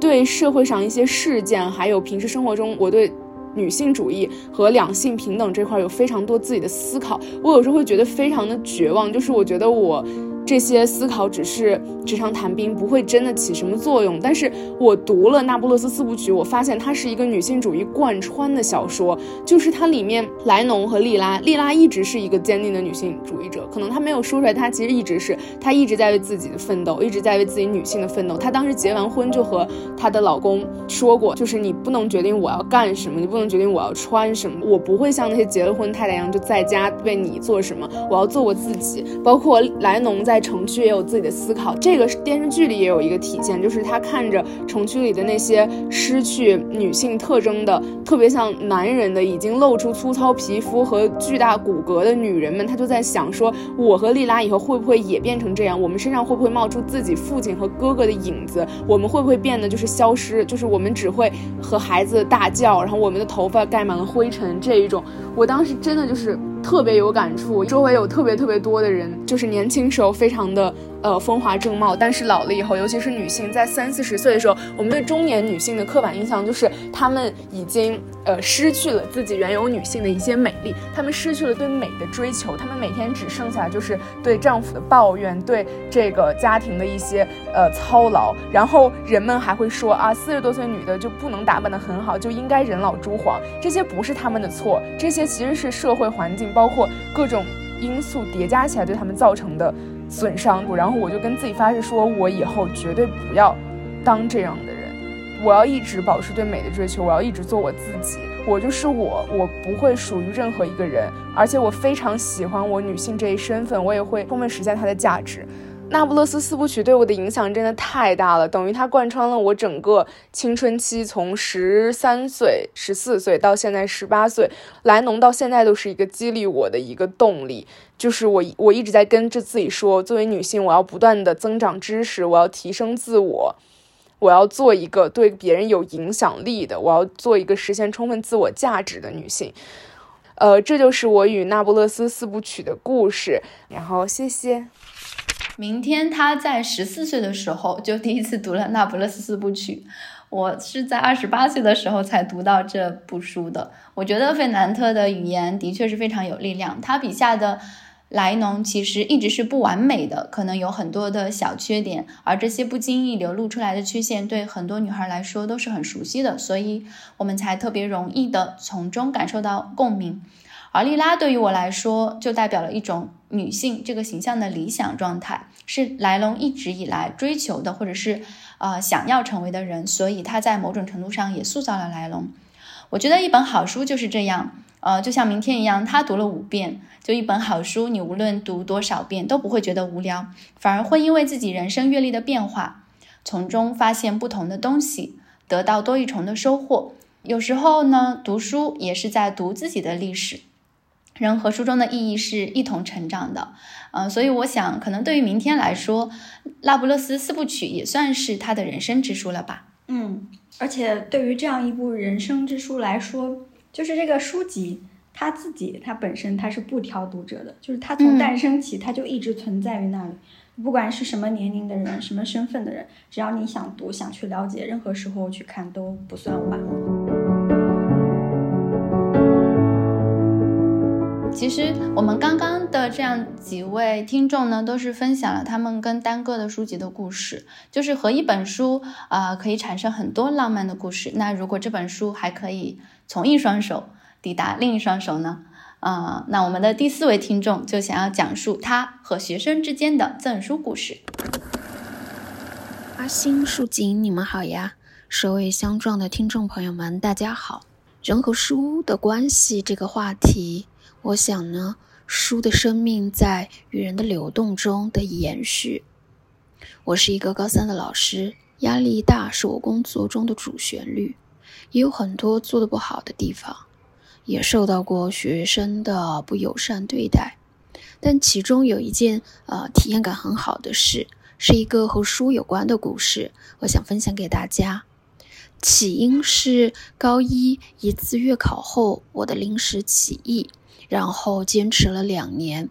对社会上一些事件，还有平时生活中我对女性主义和两性平等这块有非常多自己的思考。我有时候会觉得非常的绝望，就是我觉得我。这些思考只是纸上谈兵，不会真的起什么作用。但是我读了《那不勒斯四部曲》，我发现它是一个女性主义贯穿的小说。就是它里面莱农和莉拉，莉拉一直是一个坚定的女性主义者，可能她没有说出来，她其实一直是，她一直在为自己的奋斗，一直在为自己女性的奋斗。她当时结完婚就和她的老公说过，就是你不能决定我要干什么，你不能决定我要穿什么，我不会像那些结了婚太太一样就在家为你做什么，我要做我自己。包括莱农在。在城区也有自己的思考，这个电视剧里也有一个体现，就是他看着城区里的那些失去女性特征的、特别像男人的、已经露出粗糙皮肤和巨大骨骼的女人们，他就在想说：我和丽拉以后会不会也变成这样？我们身上会不会冒出自己父亲和哥哥的影子？我们会不会变得就是消失？就是我们只会和孩子大叫，然后我们的头发盖满了灰尘这一种。我当时真的就是。特别有感触，周围有特别特别多的人，就是年轻时候非常的。呃，风华正茂，但是老了以后，尤其是女性在三四十岁的时候，我们对中年女性的刻板印象就是她们已经呃失去了自己原有女性的一些美丽，她们失去了对美的追求，她们每天只剩下就是对丈夫的抱怨，对这个家庭的一些呃操劳，然后人们还会说啊，四十多岁女的就不能打扮得很好，就应该人老珠黄，这些不是他们的错，这些其实是社会环境包括各种因素叠加起来对他们造成的。损伤过，然后我就跟自己发誓说，我以后绝对不要当这样的人，我要一直保持对美的追求，我要一直做我自己，我就是我，我不会属于任何一个人，而且我非常喜欢我女性这一身份，我也会充分实现它的价值。那不勒斯四部曲对我的影响真的太大了，等于它贯穿了我整个青春期，从十三岁、十四岁到现在十八岁，莱农到现在都是一个激励我的一个动力。就是我，我一直在跟着自己说，作为女性，我要不断的增长知识，我要提升自我，我要做一个对别人有影响力的，我要做一个实现充分自我价值的女性。呃，这就是我与那不勒斯四部曲的故事。然后，谢谢。
明天他在十四岁的时候就第一次读了《那不勒斯四部曲》，我是在二十八岁的时候才读到这部书的。我觉得费南特的语言的确是非常有力量，他笔下的。莱农其实一直是不完美的，可能有很多的小缺点，而这些不经意流露出来的缺陷，对很多女孩来说都是很熟悉的，所以我们才特别容易的从中感受到共鸣。而莉拉对于我来说，就代表了一种女性这个形象的理想状态，是莱龙一直以来追求的，或者是呃想要成为的人，所以她在某种程度上也塑造了莱龙。我觉得一本好书就是这样。呃，就像明天一样，他读了五遍，就一本好书，你无论读多少遍都不会觉得无聊，反而会因为自己人生阅历的变化，从中发现不同的东西，得到多一重的收获。有时候呢，读书也是在读自己的历史，人和书中的意义是一同成长的。嗯，所以我想，可能对于明天来说，《那不勒斯四部曲》也算是他的人生之书了吧。
嗯，而且对于这样一部人生之书来说。就是这个书籍，它自己，它本身它是不挑读者的，就是它从诞生起，它就一直存在于那里。不管是什么年龄的人，什么身份的人，只要你想读，想去了解，任何时候去看都不算晚。
其实我们刚刚的这样几位听众呢，都是分享了他们跟单个的书籍的故事，就是和一本书啊可以产生很多浪漫的故事。那如果这本书还可以。从一双手抵达另一双手呢？啊，那我们的第四位听众就想要讲述他和学生之间的赠书故事。
阿星、树锦，你们好呀！首尾相撞的听众朋友们，大家好。人和书的关系这个话题，我想呢，书的生命在与人的流动中的延续。我是一个高三的老师，压力大是我工作中的主旋律。也有很多做的不好的地方，也受到过学生的不友善对待，但其中有一件呃体验感很好的事，是一个和书有关的故事，我想分享给大家。起因是高一一次月考后，我的临时起意，然后坚持了两年。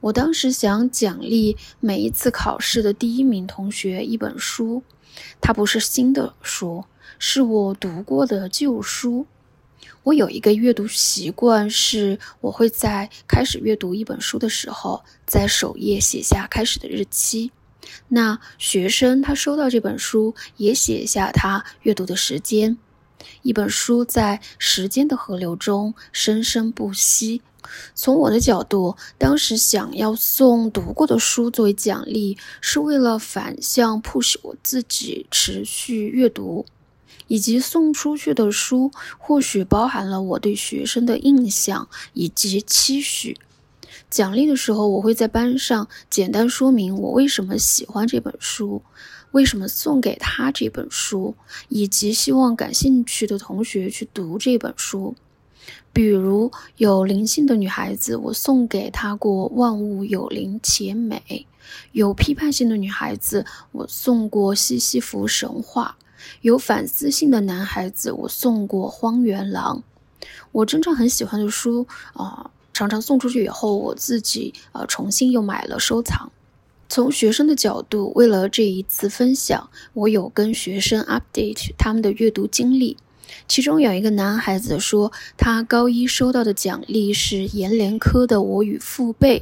我当时想奖励每一次考试的第一名同学一本书，它不是新的书。是我读过的旧书。我有一个阅读习惯，是我会在开始阅读一本书的时候，在首页写下开始的日期。那学生他收到这本书，也写下他阅读的时间。一本书在时间的河流中生生不息。从我的角度，当时想要送读过的书作为奖励，是为了反向 push 我自己持续阅读。以及送出去的书，或许包含了我对学生的印象以及期许。奖励的时候，我会在班上简单说明我为什么喜欢这本书，为什么送给他这本书，以及希望感兴趣的同学去读这本书。比如有灵性的女孩子，我送给她过《万物有灵且美》；有批判性的女孩子，我送过《西西弗神话》。有反思性的男孩子，我送过《荒原狼》。我真正很喜欢的书啊，常常送出去以后，我自己呃重新又买了收藏。从学生的角度，为了这一次分享，我有跟学生 update 他们的阅读经历。其中有一个男孩子说，他高一收到的奖励是阎连科的《我与父辈》，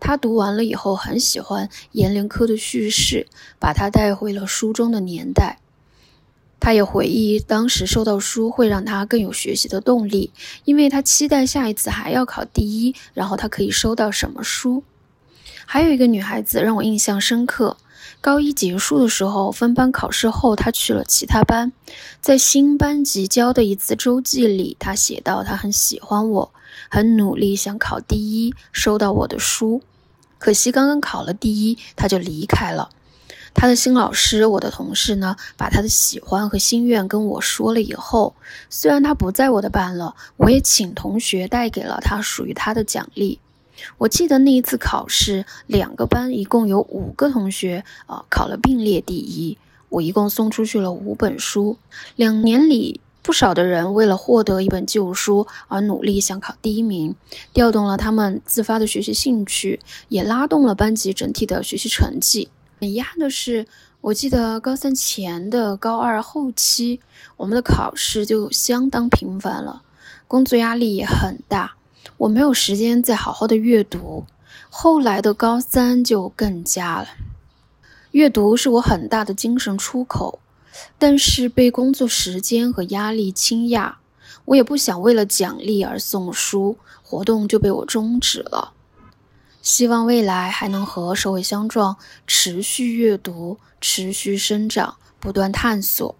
他读完了以后很喜欢阎连科的叙事，把他带回了书中的年代。他也回忆，当时收到书会让他更有学习的动力，因为他期待下一次还要考第一，然后他可以收到什么书。还有一个女孩子让我印象深刻，高一结束的时候，分班考试后，她去了其他班，在新班级交的一次周记里，她写道：“她很喜欢我，很努力想考第一，收到我的书，可惜刚刚考了第一，她就离开了。”他的新老师，我的同事呢，把他的喜欢和心愿跟我说了以后，虽然他不在我的班了，我也请同学带给了他属于他的奖励。我记得那一次考试，两个班一共有五个同学啊考了并列第一，我一共送出去了五本书。两年里不少的人为了获得一本旧书而努力想考第一名，调动了他们自发的学习兴趣，也拉动了班级整体的学习成绩。很遗憾的是，我记得高三前的高二后期，我们的考试就相当频繁了，工作压力也很大，我没有时间再好好的阅读。后来的高三就更加了，阅读是我很大的精神出口。但是被工作时间和压力倾压，我也不想为了奖励而送书，活动就被我终止了。希望未来还能和社会相撞，持续阅读，持续生长，不断探索。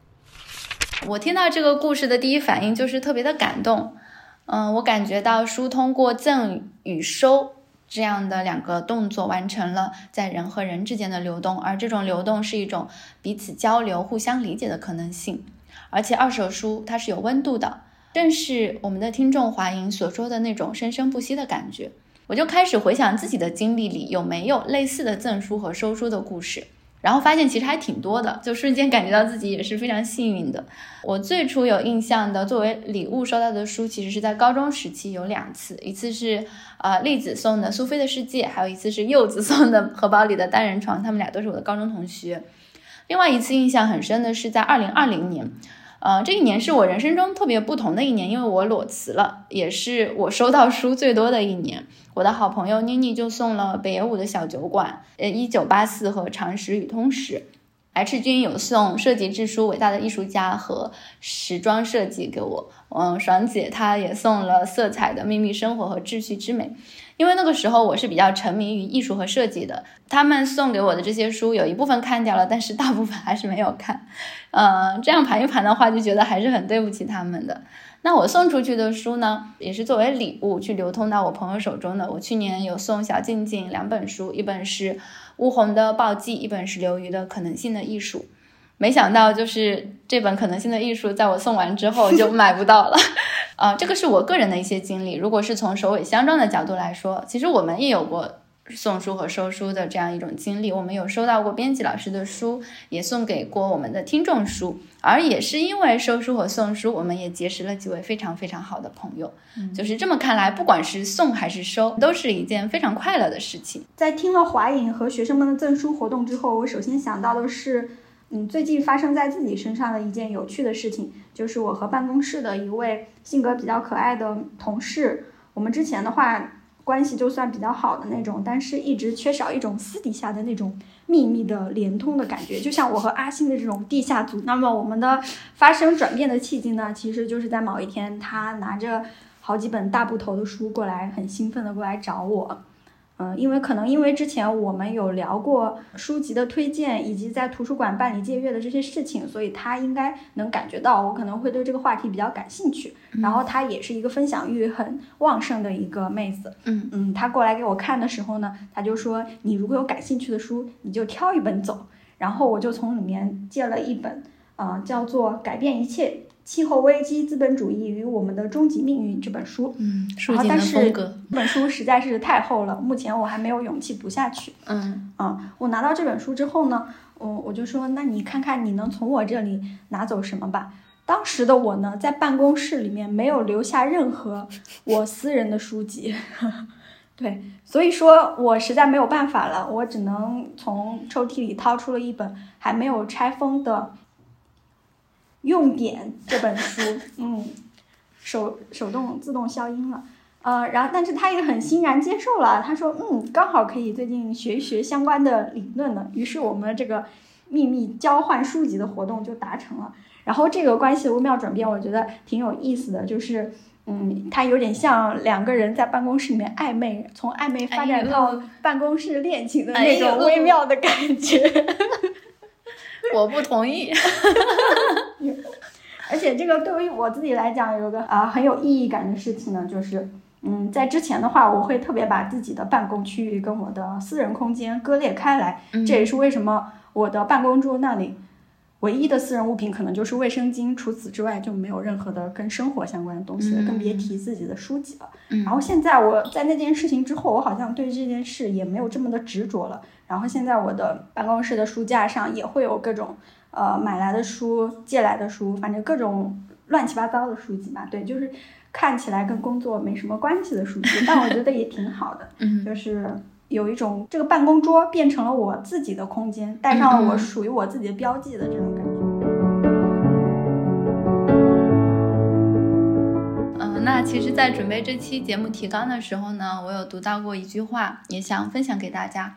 我听到这个故事的第一反应就是特别的感动。嗯，我感觉到书通过赠与收。这样的两个动作完成了在人和人之间的流动，而这种流动是一种彼此交流、互相理解的可能性。而且二手书它是有温度的，正是我们的听众华莹所说的那种生生不息的感觉。我就开始回想自己的经历里有没有类似的赠书和收书的故事。然后发现其实还挺多的，就瞬间感觉到自己也是非常幸运的。我最初有印象的作为礼物收到的书，其实是在高中时期有两次，一次是呃栗子送的《苏菲的世界》，还有一次是柚子送的《荷包里的单人床》，他们俩都是我的高中同学。另外一次印象很深的是在二零二零年。呃，这一年是我人生中特别不同的一年，因为我裸辞了，也是我收到书最多的一年。我的好朋友妮妮就送了北野武的小酒馆，呃，一九八四和常识与通史。H 君有送设计之书、伟大的艺术家和时装设计给我。嗯，爽姐她也送了色彩的秘密生活和秩序之美。因为那个时候我是比较沉迷于艺术和设计的，他们送给我的这些书有一部分看掉了，但是大部分还是没有看。呃，这样盘一盘的话，就觉得还是很对不起他们的。那我送出去的书呢，也是作为礼物去流通到我朋友手中的。我去年有送小静静两本书，一本是乌红的暴击，一本是刘瑜的可能性的艺术。没想到，就是这本可能性的艺术，在我送完之后就买不到了。啊，这个是我个人的一些经历。如果是从首尾相撞的角度来说，其实我们也有过送书和收书的这样一种经历。我们有收到过编辑老师的书，也送给过我们的听众书。而也是因为收书和送书，我们也结识了几位非常非常好的朋友。就是这么看来，不管是送还是收，都是一件非常快乐的事情。
在听了华影和学生们的赠书活动之后，我首先想到的是。嗯，最近发生在自己身上的一件有趣的事情，就是我和办公室的一位性格比较可爱的同事，我们之前的话关系就算比较好的那种，但是一直缺少一种私底下的那种秘密的连通的感觉，就像我和阿星的这种地下组。那么我们的发生转变的契机呢，其实就是在某一天，他拿着好几本大部头的书过来，很兴奋的过来找我。嗯，因为可能因为之前我们有聊过书籍的推荐，以及在图书馆办理借阅的这些事情，所以他应该能感觉到我可能会对这个话题比较感兴趣。然后他也是一个分享欲很旺盛的一个妹子。
嗯
嗯，他过来给我看的时候呢，他就说：“你如果有感兴趣的书，你就挑一本走。”然后我就从里面借了一本，呃，叫做《改变一切》。气候危机、资本主义与我们的终极命运这本书，
嗯，
然后但是这本书实在是太厚了，目前我还没有勇气读下去。
嗯
啊，我拿到这本书之后呢，我我就说，那你看看你能从我这里拿走什么吧。当时的我呢，在办公室里面没有留下任何我私人的书籍，对，所以说我实在没有办法了，我只能从抽屉里掏出了一本还没有拆封的。用典这本书，嗯，手手动自动消音了，呃，然后但是他也很欣然接受了，他说，嗯，刚好可以最近学一学相关的理论呢，于是我们这个秘密交换书籍的活动就达成了。然后这个关系的微妙转变，我觉得挺有意思的，就是，嗯，它有点像两个人在办公室里面暧昧，从暧昧发展到办公室恋情的那种微妙的感觉。
我不同意，
而且这个对于我自己来讲，有个啊很有意义感的事情呢，就是，嗯，在之前的话，我会特别把自己的办公区域跟我的私人空间割裂开来，这也是为什么我的办公桌那里。唯一的私人物品可能就是卫生巾，除此之外就没有任何的跟生活相关的东西了，更别提自己的书籍了。然后现在我在那件事情之后，我好像对这件事也没有这么的执着了。然后现在我的办公室的书架上也会有各种呃买来的书、借来的书，反正各种乱七八糟的书籍吧，对，就是看起来跟工作没什么关系的书籍，但我觉得也挺好的，
嗯
就是有一种这个办公桌变成了我自己的空间，带上了我属于我自己的标记的这种感觉。
嗯，那其实，在准备这期节目提纲的时候呢，我有读到过一句话，也想分享给大家。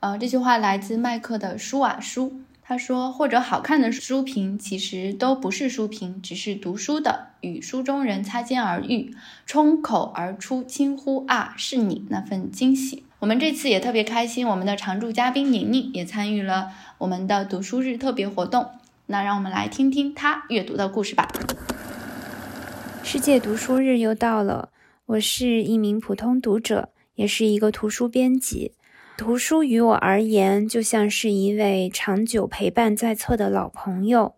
呃，这句话来自麦克的书啊书，他说，或者好看的书评其实都不是书评，只是读书的与书中人擦肩而遇，冲口而出惊呼啊，是你那份惊喜。我们这次也特别开心，我们的常驻嘉宾宁宁也参与了我们的读书日特别活动。那让我们来听听他阅读的故事吧。
世界读书日又到了，我是一名普通读者，也是一个图书编辑。图书于我而言，就像是一位长久陪伴在侧的老朋友。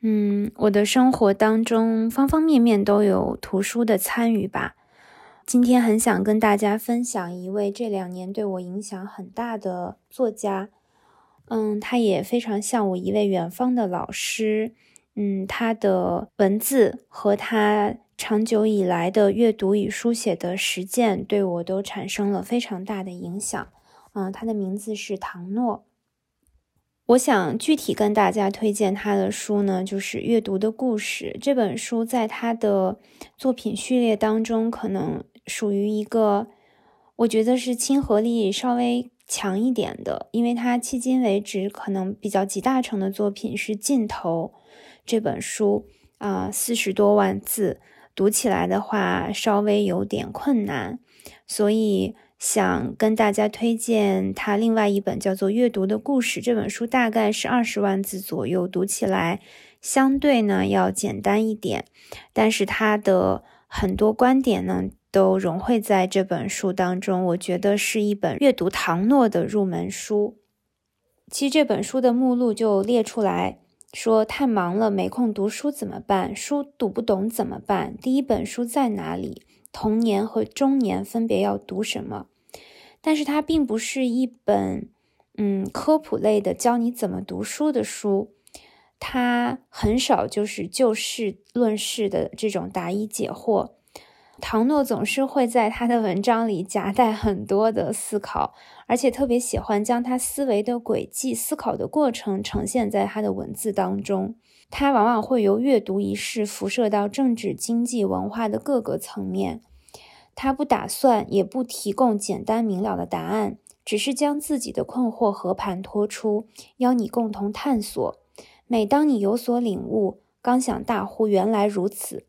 嗯，我的生活当中方方面面都有图书的参与吧。今天很想跟大家分享一位这两年对我影响很大的作家。嗯，他也非常像我一位远方的老师。嗯，他的文字和他长久以来的阅读与书写的实践，对我都产生了非常大的影响。嗯，他的名字是唐诺。我想具体跟大家推荐他的书呢，就是《阅读的故事》这本书，在他的作品序列当中，可能属于一个我觉得是亲和力稍微强一点的，因为他迄今为止可能比较集大成的作品是《尽头》。这本书啊，四十多万字，读起来的话稍微有点困难，所以想跟大家推荐他另外一本叫做《阅读的故事》这本书，大概是二十万字左右，读起来相对呢要简单一点，但是他的很多观点呢都融汇在这本书当中，我觉得是一本阅读唐诺的入门书。其实这本书的目录就列出来。说太忙了，没空读书怎么办？书读不懂怎么办？第一本书在哪里？童年和中年分别要读什么？但是它并不是一本嗯科普类的教你怎么读书的书，它很少就是就事论事的这种答疑解惑。唐诺总是会在他的文章里夹带很多的思考。而且特别喜欢将他思维的轨迹、思考的过程呈现在他的文字当中。它往往会由阅读一事辐射到政治、经济、文化的各个层面。他不打算，也不提供简单明了的答案，只是将自己的困惑和盘托出，邀你共同探索。每当你有所领悟，刚想大呼“原来如此”，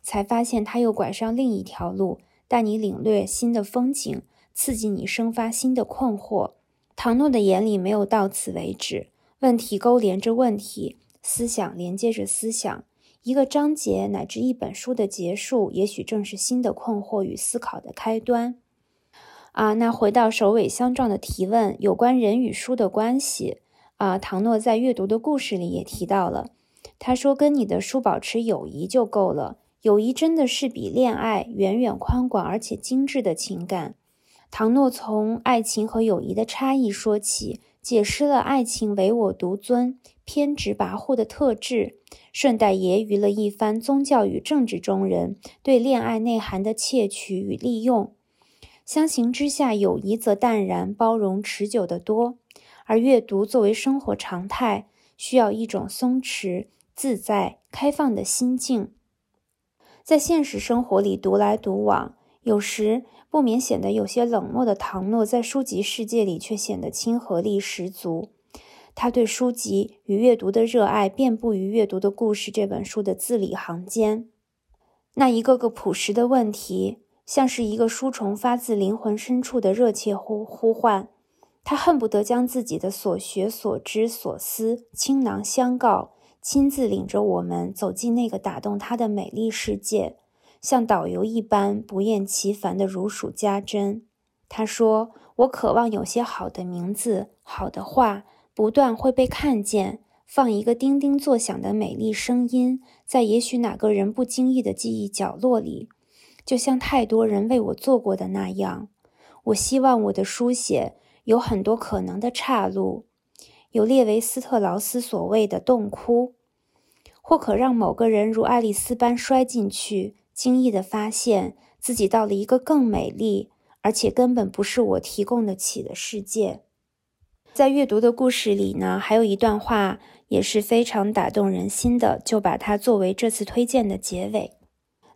才发现他又拐上另一条路，带你领略新的风景。刺激你生发新的困惑。唐诺的眼里没有到此为止，问题勾连着问题，思想连接着思想。一个章节乃至一本书的结束，也许正是新的困惑与思考的开端。啊，那回到首尾相撞的提问，有关人与书的关系啊，唐诺在阅读的故事里也提到了。他说：“跟你的书保持友谊就够了，友谊真的是比恋爱远远宽广而且精致的情感。”唐诺从爱情和友谊的差异说起，解释了爱情唯我独尊、偏执跋扈的特质，顺带揶揄了一番宗教与政治中人对恋爱内涵的窃取与利用。相形之下，友谊则淡然、包容、持久得多。而阅读作为生活常态，需要一种松弛、自在、开放的心境。在现实生活里独来独往，有时。不免显得有些冷漠的唐诺，在书籍世界里却显得亲和力十足。他对书籍与阅读的热爱，遍布于《阅读的故事》这本书的字里行间。那一个个朴实的问题，像是一个书虫发自灵魂深处的热切呼呼唤。他恨不得将自己的所学、所知、所思倾囊相告，亲自领着我们走进那个打动他的美丽世界。像导游一般不厌其烦地如数家珍。他说：“我渴望有些好的名字、好的话，不断会被看见，放一个叮叮作响的美丽声音，在也许哪个人不经意的记忆角落里，就像太多人为我做过的那样。我希望我的书写有很多可能的岔路，有列维斯特劳斯所谓的洞窟。”或可让某个人如爱丽丝般摔进去，惊异地发现自己到了一个更美丽，而且根本不是我提供得起的世界。在阅读的故事里呢，还有一段话也是非常打动人心的，就把它作为这次推荐的结尾。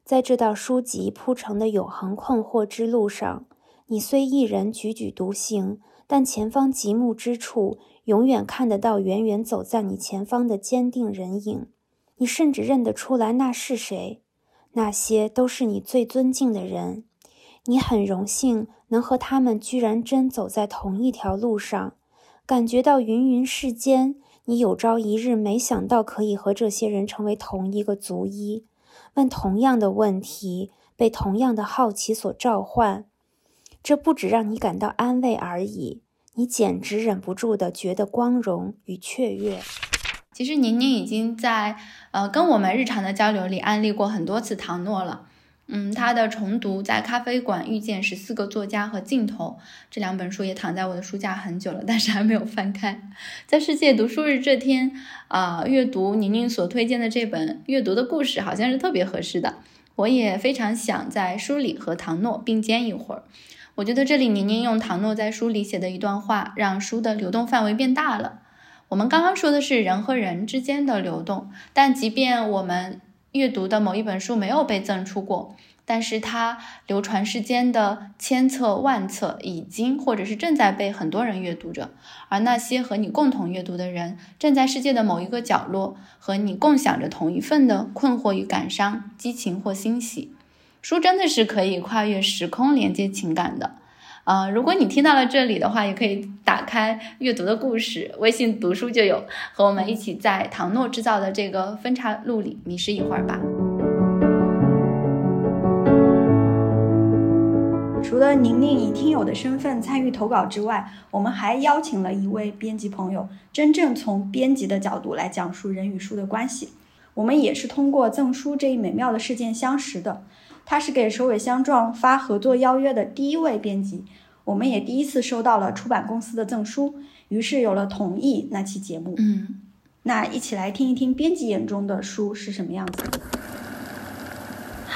在这道书籍铺成的永恒困惑之路上，你虽一人踽踽独行，但前方极目之处，永远看得到远远走在你前方的坚定人影。你甚至认得出来那是谁，那些都是你最尊敬的人。你很荣幸能和他们居然真走在同一条路上。感觉到芸芸世间，你有朝一日没想到可以和这些人成为同一个族医，问同样的问题，被同样的好奇所召唤。这不止让你感到安慰而已，你简直忍不住的觉得光荣与雀跃。
其实宁宁已经在呃跟我们日常的交流里安利过很多次唐诺了。嗯，他的重读在咖啡馆遇见十四个作家和镜头这两本书也躺在我的书架很久了，但是还没有翻开。在世界读书日这天啊，阅读宁宁所推荐的这本《阅读的故事》好像是特别合适的。我也非常想在书里和唐诺并肩一会儿。我觉得这里宁宁用唐诺在书里写的一段话，让书的流动范围变大了。我们刚刚说的是人和人之间的流动，但即便我们。阅读的某一本书没有被赠出过，但是它流传世间的千册万册已经或者是正在被很多人阅读着，而那些和你共同阅读的人，正在世界的某一个角落和你共享着同一份的困惑与感伤、激情或欣喜。书真的是可以跨越时空连接情感的。啊，如果你听到了这里的话，也可以打开阅读的故事，微信读书就有，和我们一起在唐诺制造的这个分岔路里迷失一会儿吧。
除了宁宁以听友的身份参与投稿之外，我们还邀请了一位编辑朋友，真正从编辑的角度来讲述人与书的关系。我们也是通过赠书这一美妙的事件相识的。他是给首尾相撞发合作邀约的第一位编辑，我们也第一次收到了出版公司的赠书，于是有了同意那期节目。
嗯，
那一起来听一听编辑眼中的书是什么样子。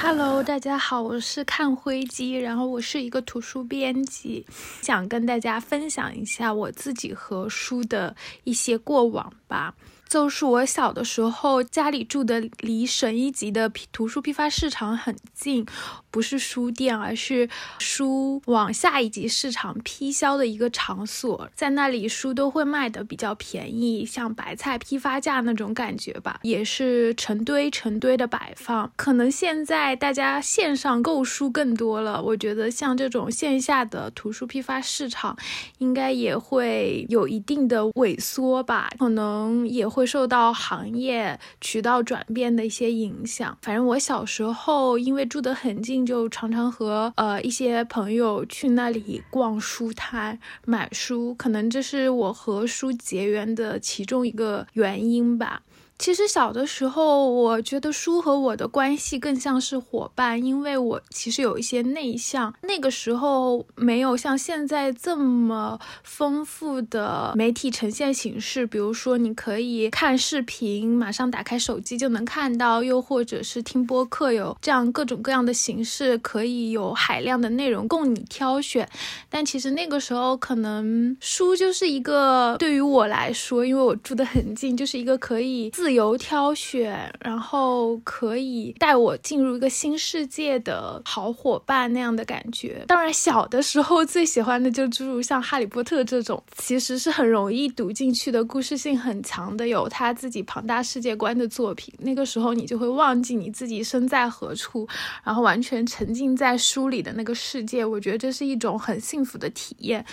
Hello，大家好，我是看灰机，然后我是一个图书编辑，想跟大家分享一下我自己和书的一些过往吧。就是我小的时候，家里住的离省一级的图书批发市场很近，不是书店，而是书往下一级市场批销的一个场所。在那里，书都会卖的比较便宜，像白菜批发价那种感觉吧，也是成堆成堆的摆放。可能现在大家线上购书更多了，我觉得像这种线下的图书批发市场，应该也会有一定的萎缩吧，可能也会。会受到行业渠道转变的一些影响。反正我小时候因为住得很近，就常常和呃一些朋友去那里逛书摊买书，可能这是我和书结缘的其中一个原因吧。其实小的时候，我觉得书和我的关系更像是伙伴，因为我其实有一些内向。那个时候没有像现在这么丰富的媒体呈现形式，比如说你可以看视频，马上打开手机就能看到，又或者是听播客，有这样各种各样的形式，可以有海量的内容供你挑选。但其实那个时候，可能书就是一个对于我来说，因为我住得很近，就是一个可以自。自由挑选，然后可以带我进入一个新世界的好伙伴那样的感觉。当然，小的时候最喜欢的就诸如像《哈利波特》这种，其实是很容易读进去的，故事性很强的，有他自己庞大世界观的作品。那个时候，你就会忘记你自己身在何处，然后完全沉浸在书里的那个世界。我觉得这是一种很幸福的体验。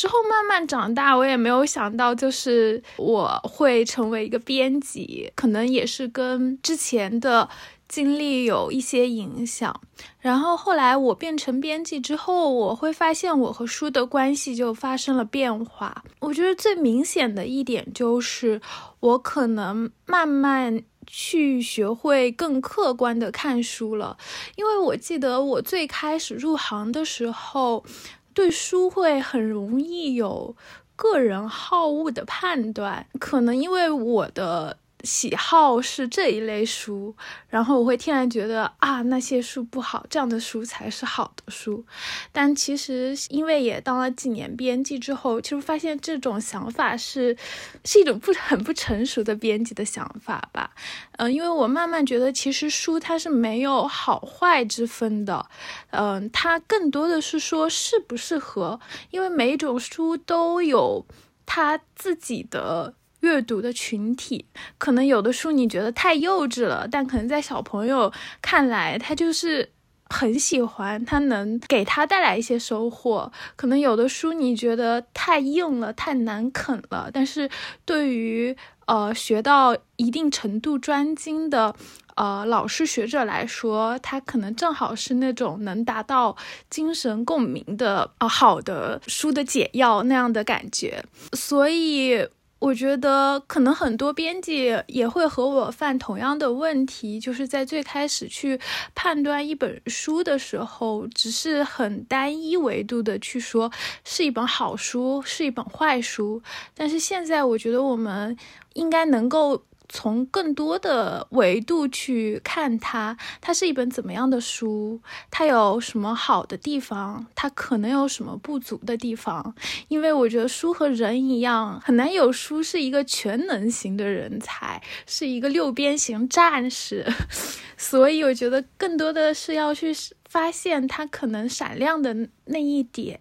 之后慢慢长大，我也没有想到，就是我会成为一个编辑，可能也是跟之前的经历有一些影响。然后后来我变成编辑之后，我会发现我和书的关系就发生了变化。我觉得最明显的一点就是，我可能慢慢去学会更客观的看书了，因为我记得我最开始入行的时候。对书会很容易有个人好恶的判断，可能因为我的喜好是这一类书，然后我会天然觉得啊那些书不好，这样的书才是好的书。但其实因为也当了几年编辑之后，其实发现这种想法是是一种不很不成熟的编辑的想法吧。嗯，因为我慢慢觉得其实书它是没有好坏之分的，嗯，它更多的是说适不适合，因为每一种书都有它自己的。阅读的群体，可能有的书你觉得太幼稚了，但可能在小朋友看来，他就是很喜欢，他能给他带来一些收获。可能有的书你觉得太硬了，太难啃了，但是对于呃学到一定程度专精的呃老师学者来说，他可能正好是那种能达到精神共鸣的啊好的书的解药那样的感觉，所以。我觉得可能很多编辑也会和我犯同样的问题，就是在最开始去判断一本书的时候，只是很单一维度的去说是一本好书，是一本坏书。但是现在，我觉得我们应该能够。从更多的维度去看它，它是一本怎么样的书？它有什么好的地方？它可能有什么不足的地方？因为我觉得书和人一样，很难有书是一个全能型的人才，是一个六边形战士，所以我觉得更多的是要去。发现它可能闪亮的那一点，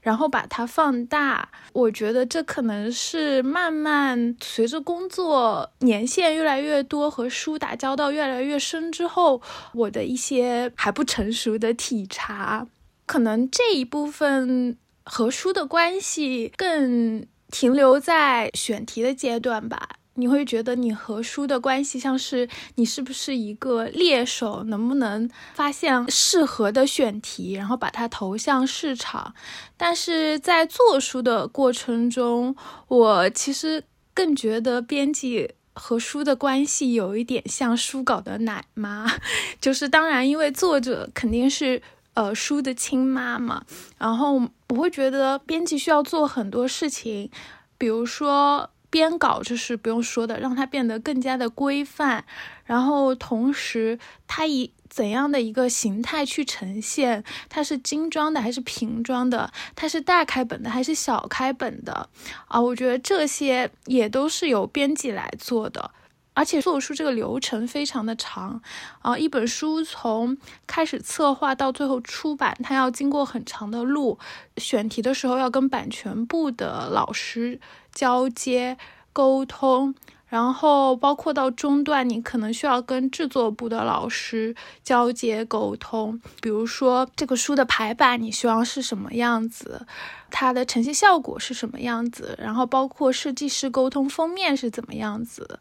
然后把它放大。我觉得这可能是慢慢随着工作年限越来越多和书打交道越来越深之后，我的一些还不成熟的体察。可能这一部分和书的关系更停留在选题的阶段吧。你会觉得你和书的关系像是你是不是一个猎手，能不能发现适合的选题，然后把它投向市场？但是在做书的过程中，我其实更觉得编辑和书的关系有一点像书稿的奶妈，就是当然，因为作者肯定是呃书的亲妈嘛，然后我会觉得编辑需要做很多事情，比如说。编稿就是不用说的，让它变得更加的规范，然后同时它以怎样的一个形态去呈现？它是精装的还是平装的？它是大开本的还是小开本的？啊，我觉得这些也都是由编辑来做的，而且做书这个流程非常的长啊，一本书从开始策划到最后出版，它要经过很长的路，选题的时候要跟版权部的老师。交接沟通，然后包括到中段，你可能需要跟制作部的老师交接沟通。比如说这个书的排版，你希望是什么样子，它的呈现效果是什么样子，然后包括设计师沟通封面是怎么样子。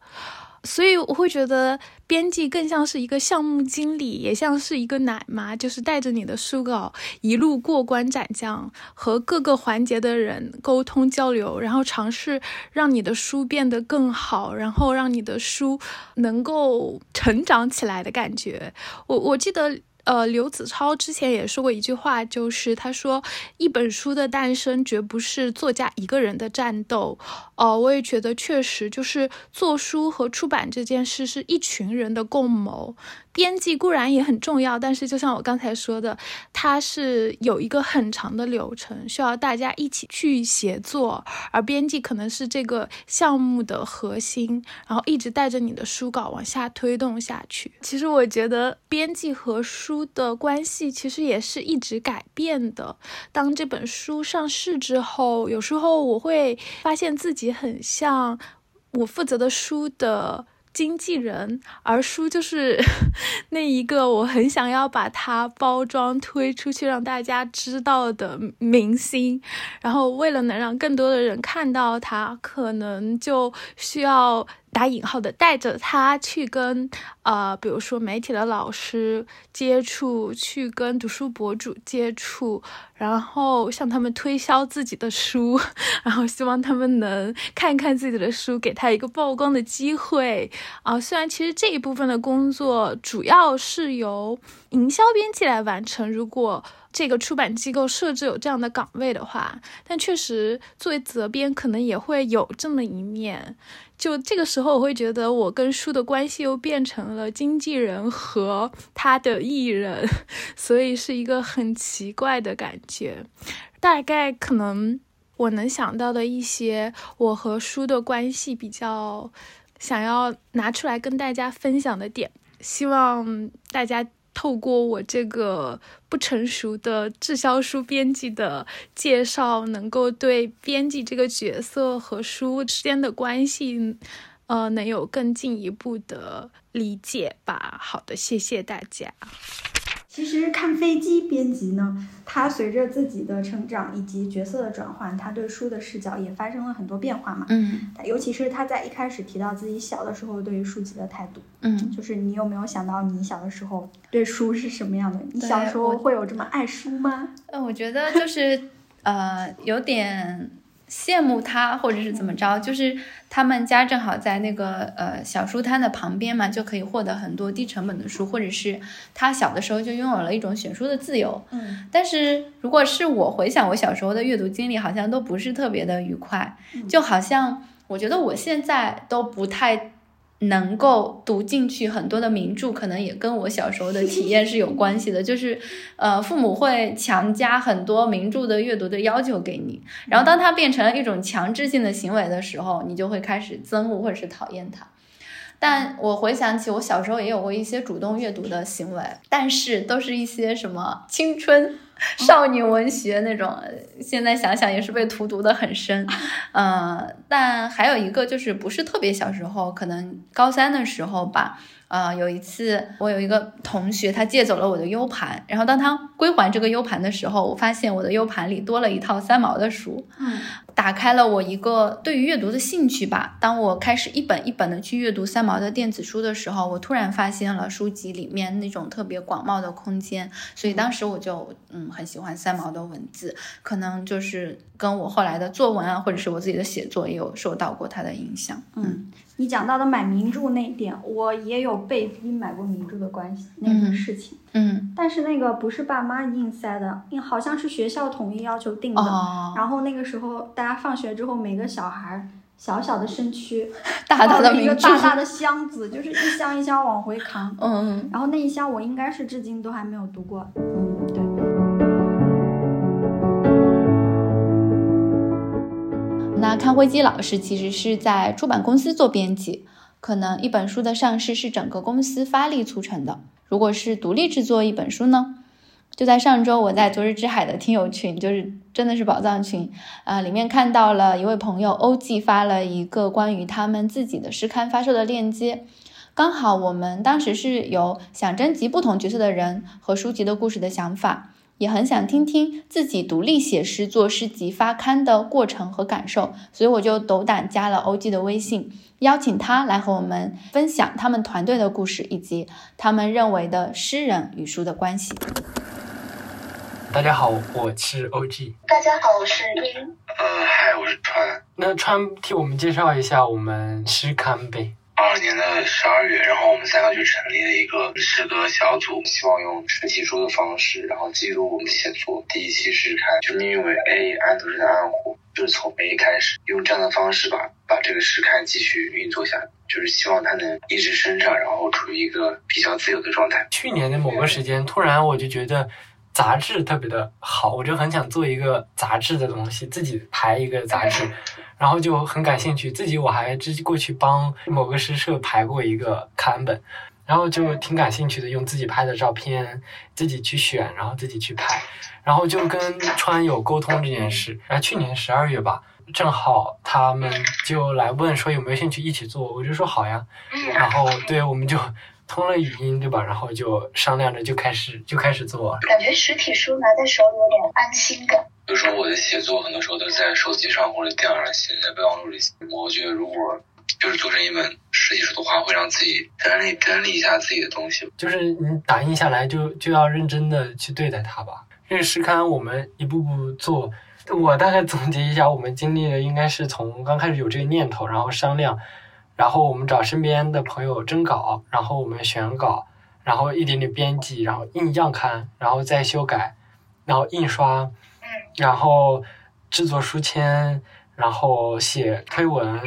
所以我会觉得编辑更像是一个项目经理，也像是一个奶妈，就是带着你的书稿一路过关斩将，和各个环节的人沟通交流，然后尝试让你的书变得更好，然后让你的书能够成长起来的感觉。我我记得。呃，刘子超之前也说过一句话，就是他说一本书的诞生绝不是作家一个人的战斗。哦，我也觉得确实，就是做书和出版这件事是一群人的共谋。编辑固然也很重要，但是就像我刚才说的，它是有一个很长的流程，需要大家一起去协作，而编辑可能是这个项目的核心，然后一直带着你的书稿往下推动下去。其实我觉得编辑和书的关系其实也是一直改变的。当这本书上市之后，有时候我会发现自己很像我负责的书的。经纪人，而书就是 那一个我很想要把它包装推出去，让大家知道的明星。然后，为了能让更多的人看到它，可能就需要。打引号的带着他去跟呃，比如说媒体的老师接触，去跟读书博主接触，然后向他们推销自己的书，然后希望他们能看看自己的书，给他一个曝光的机会啊。虽然其实这一部分的工作主要是由营销编辑来完成，如果这个出版机构设置有这样的岗位的话，但确实作为责编，可能也会有这么一面。就这个时候，我会觉得我跟书的关系又变成了经纪人和他的艺人，所以是一个很奇怪的感觉。大概可能我能想到的一些我和书的关系比较想要拿出来跟大家分享的点，希望大家。透过我这个不成熟的滞销书编辑的介绍，能够对编辑这个角色和书之间的关系，呃，能有更进一步的理解吧。好的，谢谢大家。
其实看飞机编辑呢，他随着自己的成长以及角色的转换，他对书的视角也发生了很多变化嘛。
嗯，
尤其是他在一开始提到自己小的时候对于书籍的态度。
嗯，
就是你有没有想到你小的时候对书是什么样的？你小时候会有这么爱书吗？
嗯，我觉得就是呃，有点。羡慕他，或者是怎么着，就是他们家正好在那个呃小书摊的旁边嘛，就可以获得很多低成本的书，或者是他小的时候就拥有了一种选书的自由。
嗯，
但是如果是我回想我小时候的阅读经历，好像都不是特别的愉快，就好像我觉得我现在都不太。能够读进去很多的名著，可能也跟我小时候的体验是有关系的。就是，呃，父母会强加很多名著的阅读的要求给你，然后当它变成了一种强制性的行为的时候，你就会开始憎恶或者是讨厌它。但我回想起我小时候也有过一些主动阅读的行为，但是都是一些什么青春。少女文学那种，现在想想也是被荼毒的很深，呃，但还有一个就是不是特别小时候，可能高三的时候吧。呃，有一次我有一个同学，他借走了我的 U 盘，然后当他归还这个 U 盘的时候，我发现我的 U 盘里多了一套三毛的书，
嗯，
打开了我一个对于阅读的兴趣吧。当我开始一本一本的去阅读三毛的电子书的时候，我突然发现了书籍里面那种特别广袤的空间，所以当时我就嗯很喜欢三毛的文字，可能就是跟我后来的作文啊，或者是我自己的写作也有受到过他的影响，
嗯。你讲到的买名著那一点，我也有被逼买过名著的关系那个事情。
嗯，
但是那个不是爸妈硬塞的，好像是学校统一要求定的。
哦。
然后那个时候，大家放学之后，每个小孩小小的身躯，
大大的
一个大大的箱子，就是一箱一箱往回扛。
嗯。
然后那一箱我应该是至今都还没有读过。嗯，对。
那康辉基老师其实是在出版公司做编辑，可能一本书的上市是整个公司发力促成的。如果是独立制作一本书呢？就在上周，我在昨日之海的听友群，就是真的是宝藏群啊，里面看到了一位朋友欧记发了一个关于他们自己的诗刊发售的链接，刚好我们当时是有想征集不同角色的人和书籍的故事的想法。也很想听听自己独立写诗、做诗集、发刊的过程和感受，所以我就斗胆加了 OG 的微信，邀请他来和我们分享他们团队的故事，以及他们认为的诗人与书的关系。
大家好，我是 OG。
大家好，我是英。
呃，嗨，我是川。
那川替我们介绍一下我们诗刊呗。
二二年的十二月，然后我们三个就成立了一个诗歌小组，希望用实体书的方式，然后记录我们写作。第一期诗刊就命名为《A 安徒生的暗湖》，就是从 A 开始，用这样的方式吧把这个诗刊继续运作下，就是希望它能一直生长，然后处于一个比较自由的状态。
去年的某个时间，突然我就觉得杂志特别的好，我就很想做一个杂志的东西，自己排一个杂志。然后就很感兴趣，自己我还之过去帮某个诗社排过一个刊本，然后就挺感兴趣的，用自己拍的照片自己去选，然后自己去拍，然后就跟川友沟通这件事。然后去年十二月吧，正好他们就来问说有没有兴趣一起做，我就说好呀。然后对，我们就通了语音，对吧？然后就商量着就开始就开始做。
感觉实体书拿在手里有点安心感。
有时候我的写作，很多时候都在手机上或者电脑上写，在备忘录里写。我觉得如果就是做成一本实体书的话，会让自己整理整理一下自己的东西。
就是你打印下来就就要认真的去对待它吧。这个诗刊我们一步步做，我大概总结一下，我们经历的应该是从刚开始有这个念头，然后商量，然后我们找身边的朋友征稿，然后我们选稿，然后一点点编辑，然后印样刊，然后再修改。然后印刷，
嗯，
然后制作书签，然后写推文，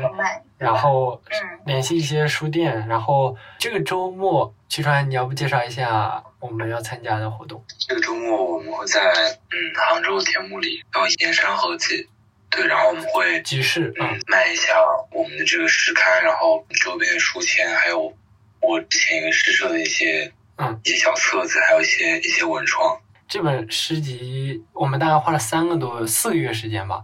然后
嗯
联系一些书店，然后这个周末，曲川，你要不介绍一下我们要参加的活动？
这个周末我们会在嗯杭州天目里到盐山河记，对，然后我们会
集市，
嗯
嗯
卖一下我们的这个诗刊，然后周边的书签，还有我之前一个诗社的一些
嗯
一些小册子，还有一些一些文创。
这本诗集我们大概花了三个多四个月时间吧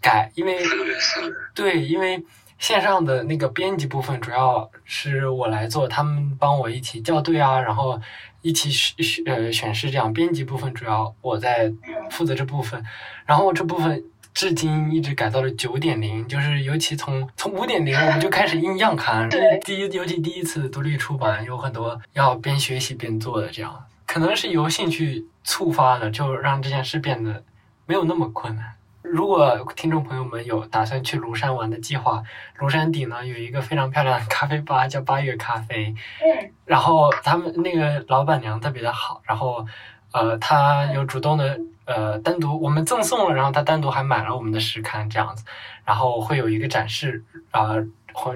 改，因为
四个月，四个月。
对，因为线上的那个编辑部分主要是我来做，他们帮我一起校对啊，然后一起选选呃选诗这样。编辑部分主要我在负责这部分，然后这部分至今一直改到了九点零，就是尤其从从五点零我们就开始印样 刊，第一尤其第一次独立出版，有很多要边学习边做的这样，可能是由兴趣触发的，就让这件事变得没有那么困难。如果听众朋友们有打算去庐山玩的计划，庐山顶呢有一个非常漂亮的咖啡吧，叫八月咖啡。
嗯
然后他们那个老板娘特别的好，然后呃，她有主动的呃单独我们赠送了，然后他单独还买了我们的诗刊这样子，然后会有一个展示啊、呃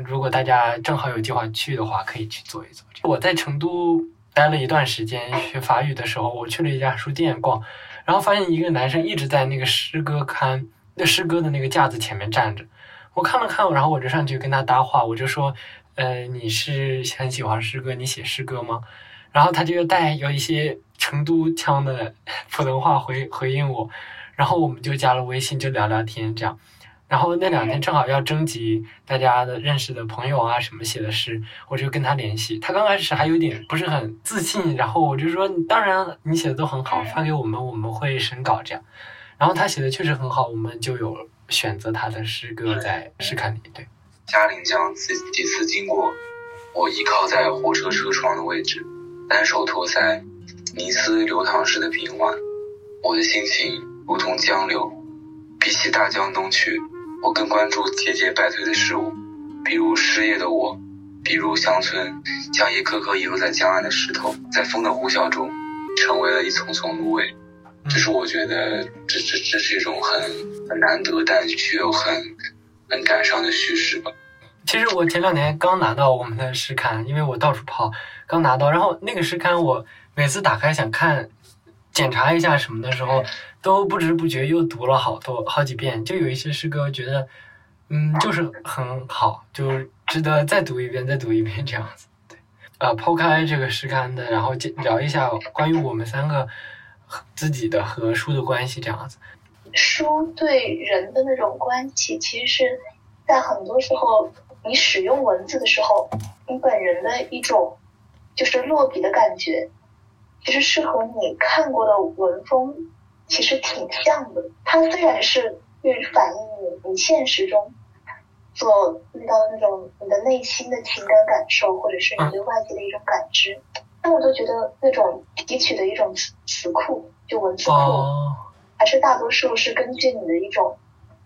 如果大家正好有计划去的话，可以去做一做。我在成都待了一段时间学法语的时候，我去了一家书店逛，然后发现一个男生一直在那个诗歌刊那诗歌的那个架子前面站着，我看了看，然后我就上去跟他搭话，我就说，呃，你是很喜欢诗歌，你写诗歌吗？然后他就带有一些成都腔的普通话回回应我，然后我们就加了微信，就聊聊天这样。然后那两天正好要征集大家的认识的朋友啊什么写的诗，我就跟他联系。他刚开始还有点不是很自信，然后我就说，当然你写的都很好，发给我们我们会审稿这样。然后他写的确实很好，我们就有选择他的诗歌在试刊里。对，
嘉陵江几几次经过，我依靠在火车车窗的位置，单手托腮，泥丝流淌时的平缓。我的心情如同江流，比起大江东去，我更关注节节败退的事物，比如失业的我，比如乡村将一颗颗遗落在江岸的石头，在风的呼啸中，成为了一丛丛芦苇。这是我觉得这这这是一种很很难得，但却又很很感伤的叙事吧。
其实我前两年刚拿到我们的诗刊，因为我到处跑，刚拿到。然后那个诗刊我每次打开想看、检查一下什么的时候，都不知不觉又读了好多好几遍。就有一些诗歌觉得，嗯，就是很好，就值得再读一遍、再读一遍这样子。对，呃，抛开这个诗刊的，然后介聊一下关于我们三个和自己的和书的关系这样子。
书对人的那种关系，其实是在很多时候，你使用文字的时候，你本人的一种就是落笔的感觉，其实是和你看过的文风其实挺像的。它虽然是去反映你你现实中所遇到的那种你的内心的情感感受，或者是你对外界的一种感知，但我就觉得那种提取的一种词词库，就文字库。
哦，
还是大多数是根据你的一种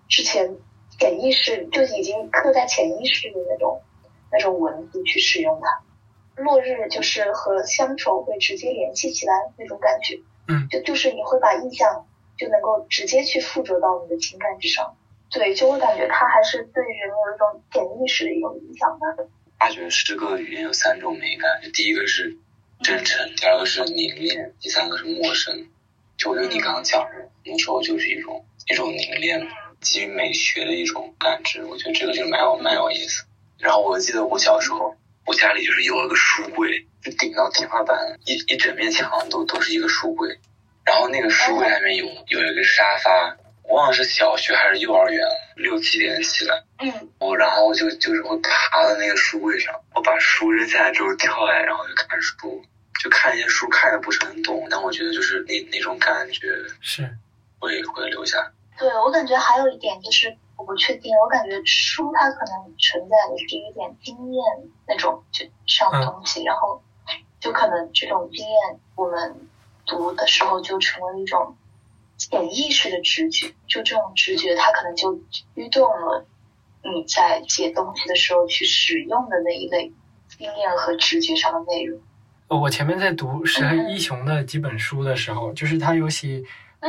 之前潜意识就已经刻在潜意识里那种那种文字去使用它。落日就是和乡愁会直接联系起来那种感觉，
嗯，
就就是你会把印象就能够直接去附着到你的情感之上。对，就我感觉它还是对人有一种潜意识的一种影响吧。
他觉得诗歌语言有三种美感，就第一个是真诚，第二个是凝练，第三个是陌生。就我觉得你刚刚讲的那时候就是一种一种凝练，基于美学的一种感知，我觉得这个就蛮有蛮有意思。然后我记得我小时候，我家里就是有了个书柜，就顶到天花板，一一整面墙都都是一个书柜，然后那个书柜下面有有一个沙发，我忘了是小学还是幼儿园了，六七点起来。
嗯，
我然后就就是会爬到那个书柜上，我把书扔下来之后跳下来，然后就看书，就看一些书看的不是很懂，但我觉得就是那那种感觉
是
会会留下。
对我感觉还有一点就是我不确定，我感觉书它可能存在的是一点经验那种就上的东西，然后就可能这种经验我们读的时候就成为一种潜意识的直觉，就这种直觉它可能就驱动了你在写东西的时候去使用的那一类经验和直觉上的内容。
呃我前面在读石黑一雄的几本书的时候，就是他有写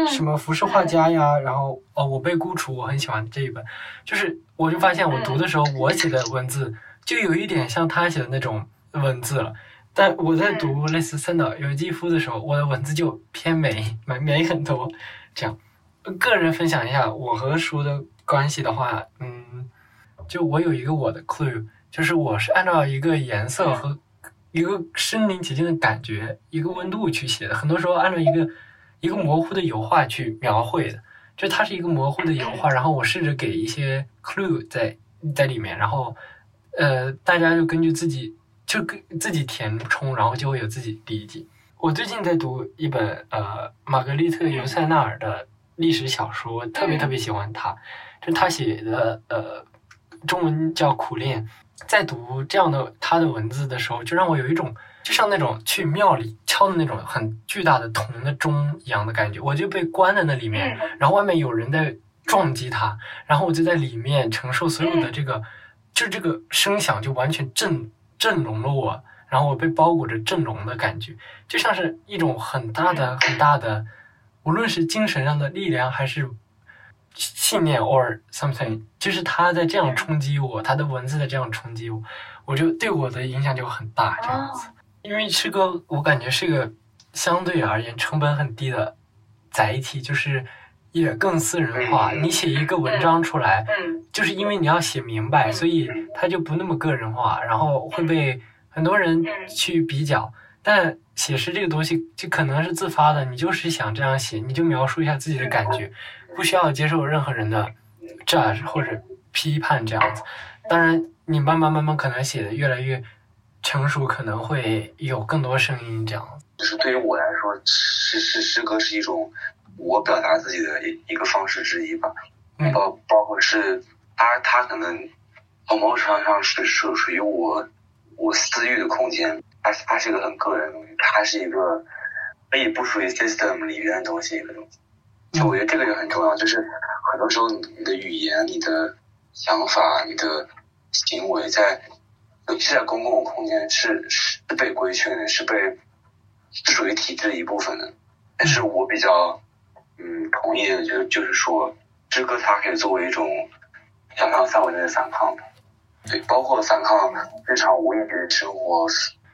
什么服饰画家呀，然后哦，我被孤雏，我很喜欢这一本，就是我就发现我读的时候，我写的文字就有一点像他写的那种文字了。但我在读类似三岛由纪夫的时候，我的文字就偏美，美 美很多。这样，个人分享一下我和书的关系的话，嗯，就我有一个我的 clue，就是我是按照一个颜色和一个身临其境的感觉，一个温度去写的。很多时候按照一个一个模糊的油画去描绘的，就它是一个模糊的油画，然后我试着给一些 clue 在在里面，然后呃，大家就根据自己。就跟自己填充，然后就会有自己理解。我最近在读一本呃玛格丽特·尤塞纳尔的历史小说，特别特别喜欢他，就他写的呃中文叫《苦练》。在读这样的他的文字的时候，就让我有一种就像那种去庙里敲的那种很巨大的铜的钟一样的感觉。我就被关在那里面，然后外面有人在撞击它，然后我就在里面承受所有的这个，就这个声响就完全震。震聋了我，然后我被包裹着震聋的感觉，就像是一种很大的、很大的，无论是精神上的力量还是信念，or something，就是他在这样冲击我，他的文字在这样冲击我，我就对我的影响就很大，这样子。因为诗歌，我感觉是个相对而言成本很低的载体，就是也更私人化。你写一个文章出来。就是因为你要写明白，所以它就不那么个人化，然后会被很多人去比较。但写诗这个东西就可能是自发的，你就是想这样写，你就描述一下自己的感觉，不需要接受任何人的 judge 或者批判这样子。当然，你慢慢慢慢可能写的越来越成熟，可能会有更多声音这样。
就是对于我来说，诗诗诗歌是一种我表达自己的一一个方式之一吧，包包括是。它它可能从某种程度上是属属于我我私域的空间，它它是一个很个人的东西，它是一个可以不属于 system 里面的东西一个东西。就我觉得这个也很重要，就是很多时候你的语言、你的想法、你的行为，在尤其是在公共空间是是被规训的，是被是属于体制的一部分的。但是我比较嗯同意的就就是说，诗歌它可以作为一种。反抗范围内的反抗，对，包括反抗日常无意义的生活，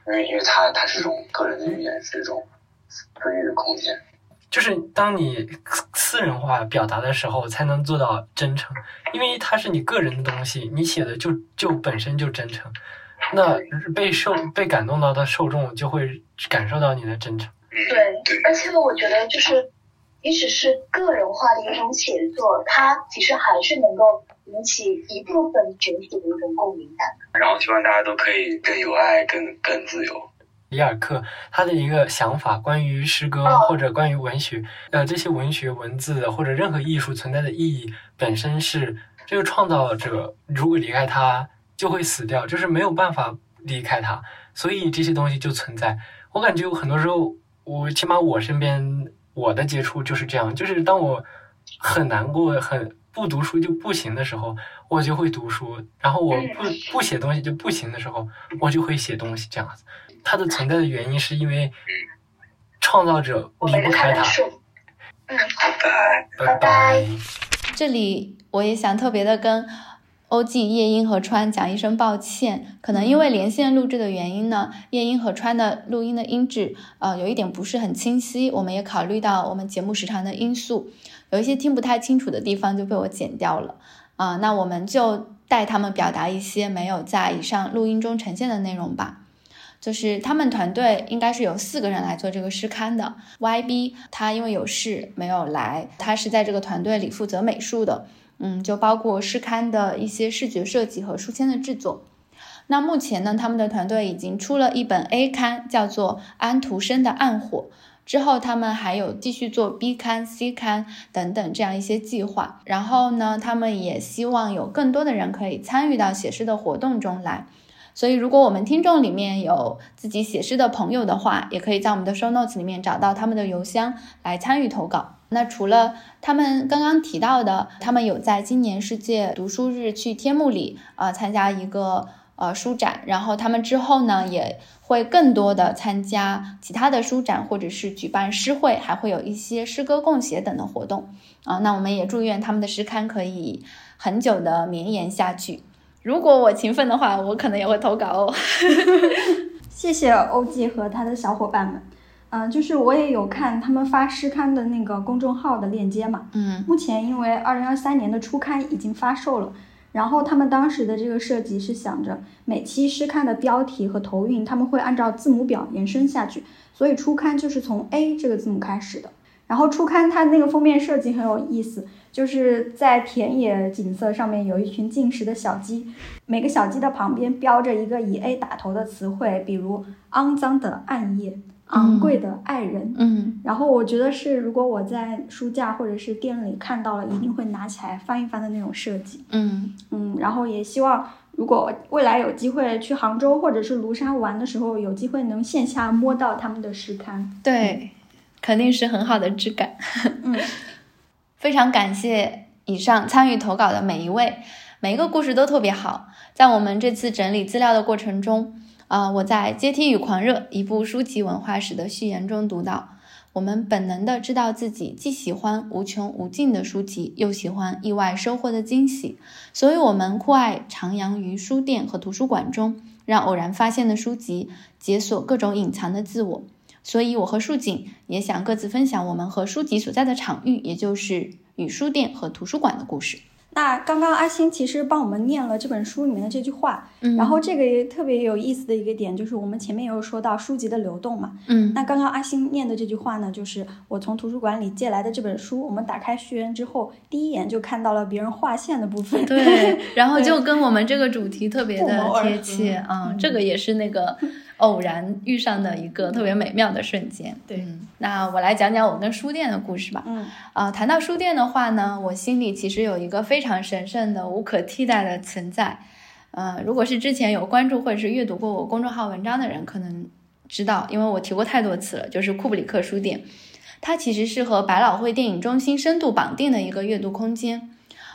因为因为它它是一种个人的语言，是一种私域的空间。
就是当你私人化表达的时候，才能做到真诚，因为它是你个人的东西，你写的就就本身就真诚，那被受被感动到的受众就会感受到你的真诚。
对，而且我觉得就是，即使是个人化的一种写作，它其实还是能够。引起一部分群体的一种共鸣感，
然后希望大家都可以更有爱、更更自由。
里尔克他的一个想法，关于诗歌或者关于文学，呃，这些文学文字或者任何艺术存在的意义，本身是这个创造者如果离开他就会死掉，就是没有办法离开它，所以这些东西就存在。我感觉有很多时候，我起码我身边我的接触就是这样，就是当我很难过很。不读书就不行的时候，我就会读书；然后我不不写东西就不行的时候，我就会写东西。这样子，它的存在的原因是因为创造者离不开它。
嗯，拜
拜拜拜。
这里我也想特别的跟欧记、夜莺和川讲一声抱歉，可能因为连线录制的原因呢，夜莺和川的录音的音质呃有一点不是很清晰，我们也考虑到我们节目时长的因素。有一些听不太清楚的地方就被我剪掉了啊，那我们就带他们表达一些没有在以上录音中呈现的内容吧。就是他们团队应该是有四个人来做这个诗刊的，YB 他因为有事没有来，他是在这个团队里负责美术的，嗯，就包括诗刊的一些视觉设计和书签的制作。那目前呢，他们的团队已经出了一本 A 刊，叫做安徒生的暗火。之后，他们还有继续做 B 刊、C 刊等等这样一些计划。然后呢，他们也希望有更多的人可以参与到写诗的活动中来。所以，如果我们听众里面有自己写诗的朋友的话，也可以在我们的 show notes 里面找到他们的邮箱来参与投稿。那除了他们刚刚提到的，他们有在今年世界读书日去天幕里啊参加一个呃书展，然后他们之后呢也会更多的参加其他的书展，或者是举办诗会，还会有一些诗歌共写等的活动啊。那我们也祝愿他们的诗刊可以很久的绵延下去。如果我勤奋的话，我可能也会投稿哦。
谢谢欧记和他的小伙伴们。嗯，就是我也有看他们发诗刊的那个公众号的链接嘛。
嗯，
目前因为二零二三年的初刊已经发售了，然后他们当时的这个设计是想着每期诗刊的标题和头韵他们会按照字母表延伸下去，所以初刊就是从 A 这个字母开始的。然后初刊它那个封面设计很有意思。就是在田野景色上面有一群进食的小鸡，每个小鸡的旁边标着一个以 A 打头的词汇，比如肮脏的暗夜、昂贵的爱人。
嗯，
然后我觉得是，如果我在书架或者是店里看到了，一定会拿起来翻一翻的那种设计。
嗯
嗯，然后也希望，如果未来有机会去杭州或者是庐山玩的时候，有机会能线下摸到他们的诗刊。
对，肯定是很好的质感。
嗯。
非常感谢以上参与投稿的每一位，每一个故事都特别好。在我们这次整理资料的过程中，啊，我在《阶梯与狂热》一部书籍文化史的序言中读到，我们本能的知道自己既喜欢无穷无尽的书籍，又喜欢意外收获的惊喜，所以我们酷爱徜徉于书店和图书馆中，让偶然发现的书籍解锁各种隐藏的自我。所以，我和树景也想各自分享我们和书籍所在的场域，也就是与书店和图书馆的故事。
那刚刚阿星其实帮我们念了这本书里面的这句话，
嗯，
然后这个也特别有意思的一个点，就是我们前面也有说到书籍的流动嘛，
嗯，
那刚刚阿星念的这句话呢，就是我从图书馆里借来的这本书，我们打开序言之后，第一眼就看到了别人划线的部分，
对，然后 就跟我们这个主题特别的贴切啊，这个也是那个。偶然遇上的一个特别美妙的瞬间。
对，
那我来讲讲我跟书店的故事吧。
嗯，
啊，谈到书店的话呢，我心里其实有一个非常神圣的、无可替代的存在。呃，如果是之前有关注或者是阅读过我公众号文章的人，可能知道，因为我提过太多次了，就是库布里克书店。它其实是和百老汇电影中心深度绑定的一个阅读空间。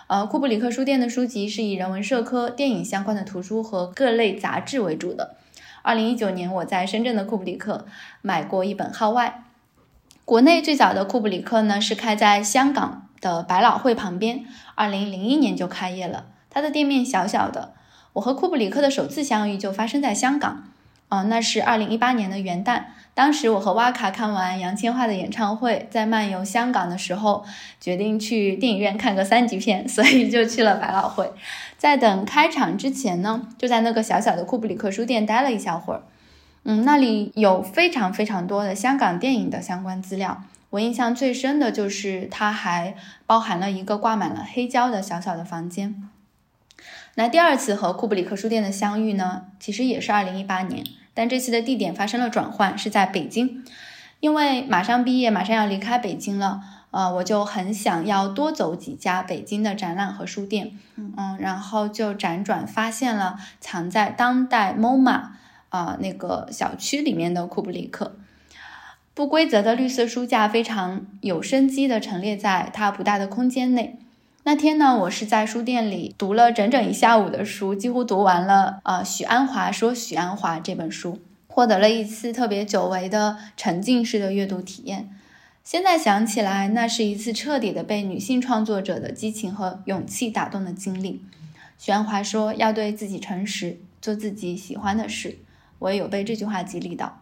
呃，库布里克书店的书籍是以人文社科、电影相关的图书和各类杂志为主的。二零一九年，我在深圳的库布里克买过一本号外。国内最早的库布里克呢，是开在香港的百老汇旁边，二零零一年就开业了。它的店面小小的，我和库布里克的首次相遇就发生在香港。啊，那是二零一八年的元旦。当时我和哇卡看完杨千嬅的演唱会，在漫游香港的时候，决定去电影院看个三级片，所以就去了百老汇。在等开场之前呢，就在那个小小的库布里克书店待了一小会儿。嗯，那里有非常非常多的香港电影的相关资料。我印象最深的就是它还包含了一个挂满了黑胶的小小的房间。那第二次和库布里克书店的相遇呢，其实也是二零一八年。但这次的地点发生了转换，是在北京，因为马上毕业，马上要离开北京了，呃，我就很想要多走几家北京的展览和书店，嗯，然后就辗转发现了藏在当代 MOMA 啊那个小区里面的库布里克，不规则的绿色书架非常有生机的陈列在它不大的空间内。那天呢，我是在书店里读了整整一下午的书，几乎读完了。呃，许鞍华说许鞍华这本书，获得了一次特别久违的沉浸式的阅读体验。现在想起来，那是一次彻底的被女性创作者的激情和勇气打动的经历。许鞍华说要对自己诚实，做自己喜欢的事。我也有被这句话激励到。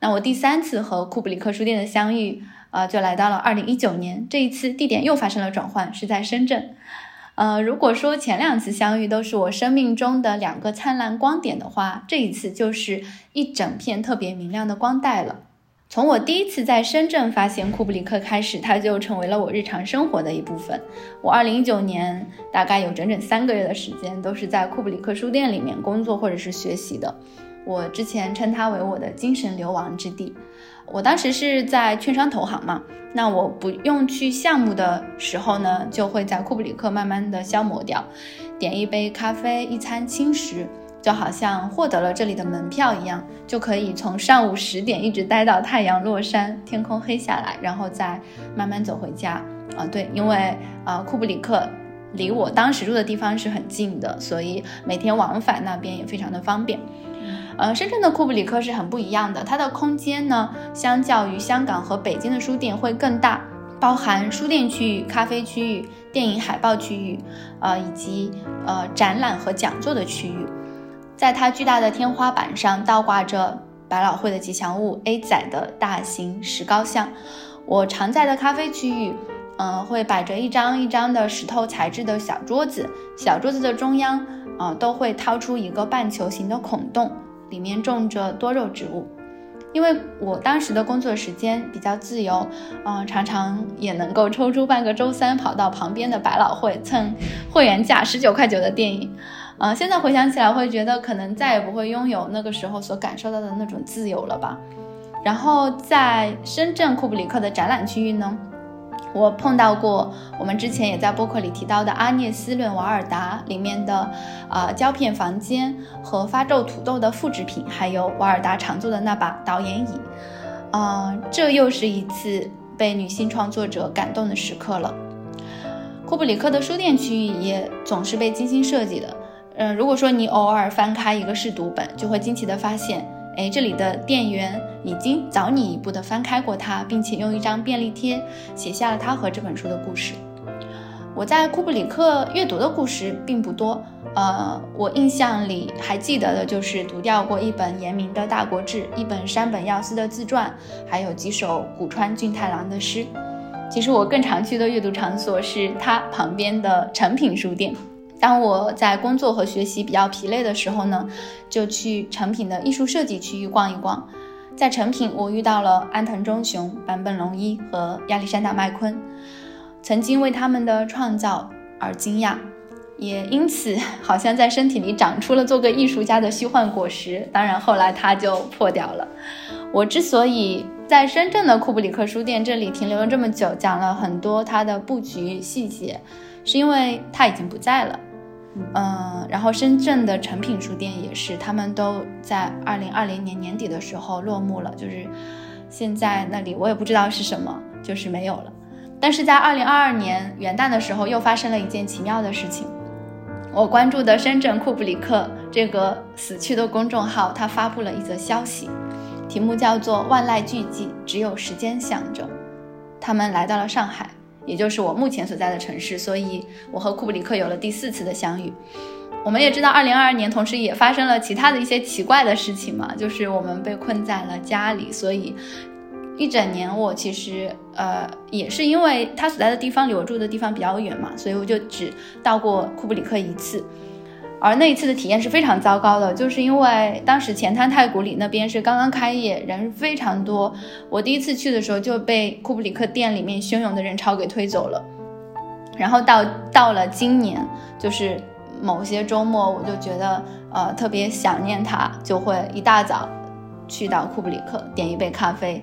那我第三次和库布里克书店的相遇。呃，就来到了二零一九年，这一次地点又发生了转换，是在深圳。呃，如果说前两次相遇都是我生命中的两个灿烂光点的话，这一次就是一整片特别明亮的光带了。从我第一次在深圳发现库布里克开始，它就成为了我日常生活的一部分。我二零一九年大概有整整三个月的时间都是在库布里克书店里面工作或者是学习的。我之前称它为我的精神流亡之地。我当时是在券商投行嘛，那我不用去项目的时候呢，就会在库布里克慢慢的消磨掉，点一杯咖啡，一餐轻食，就好像获得了这里的门票一样，就可以从上午十点一直待到太阳落山，天空黑下来，然后再慢慢走回家。啊，对，因为啊库布里克离我当时住的地方是很近的，所以每天往返那边也非常的方便。呃，深圳的库布里克是很不一样的，它的空间呢，相较于香港和北京的书店会更大，包含书店区域、咖啡区域、电影海报区域，呃，以及呃展览和讲座的区域。在它巨大的天花板上倒挂着百老汇的吉祥物 A 仔的大型石膏像。我常在的咖啡区域。嗯，会摆着一张一张的石头材质的小桌子，小桌子的中央，啊，都会掏出一个半球形的孔洞，里面种着多肉植物。因为我当时的工作时间比较自由，嗯，常常也能够抽出半个周三跑到旁边的百老汇蹭会员价十九块九的电影。嗯，现在回想起来会觉得可能再也不会拥有那个时候所感受到的那种自由了吧。然后在深圳库布里克的展览区域呢？我碰到过我们之前也在播客里提到的阿涅斯·论瓦尔达里面的啊胶片房间和发皱土豆的复制品，还有瓦尔达常坐的那把导演椅，啊，这又是一次被女性创作者感动的时刻了。库布里克的书店区域也总是被精心设计的，嗯，如果说你偶尔翻开一个试读本，就会惊奇的发现。哎，这里的店员已经早你一步的翻开过它，并且用一张便利贴写下了他和这本书的故事。我在库布里克阅读的故事并不多，呃，我印象里还记得的就是读掉过一本严明的大国志，一本山本耀司的自传，还有几首古川俊太郎的诗。其实我更常去的阅读场所是他旁边的诚品书店。当我在工作和学习比较疲累的时候呢，就去成品的艺术设计区域逛一逛。在成品，我遇到了安藤忠雄、坂本龙一和亚历山大麦昆，曾经为他们的创造而惊讶，也因此好像在身体里长出了做个艺术家的虚幻果实。当然，后来它就破掉了。我之所以在深圳的库布里克书店这里停留了这么久，讲了很多它的布局细节，是因为它已经不在了。嗯，然后深圳的诚品书店也是，他们都在二零二零年年底的时候落幕了，就是现在那里我也不知道是什么，就是没有了。但是在二零二二年元旦的时候，又发生了一件奇妙的事情。我关注的深圳库布里克这个死去的公众号，它发布了一则消息，题目叫做“万籁俱寂，只有时间响着”，他们来到了上海。也就是我目前所在的城市，所以我和库布里克有了第四次的相遇。我们也知道，二零二二年同时也发生了其他的一些奇怪的事情嘛，就是我们被困在了家里，所以一整年我其实呃也是因为他所在的地方离我住的地方比较远嘛，所以我就只到过库布里克一次。而那一次的体验是非常糟糕的，就是因为当时前滩太古里那边是刚刚开业，人非常多。我第一次去的时候就被库布里克店里面汹涌的人潮给推走了。然后到到了今年，就是某些周末，我就觉得呃特别想念他，就会一大早去到库布里克点一杯咖啡，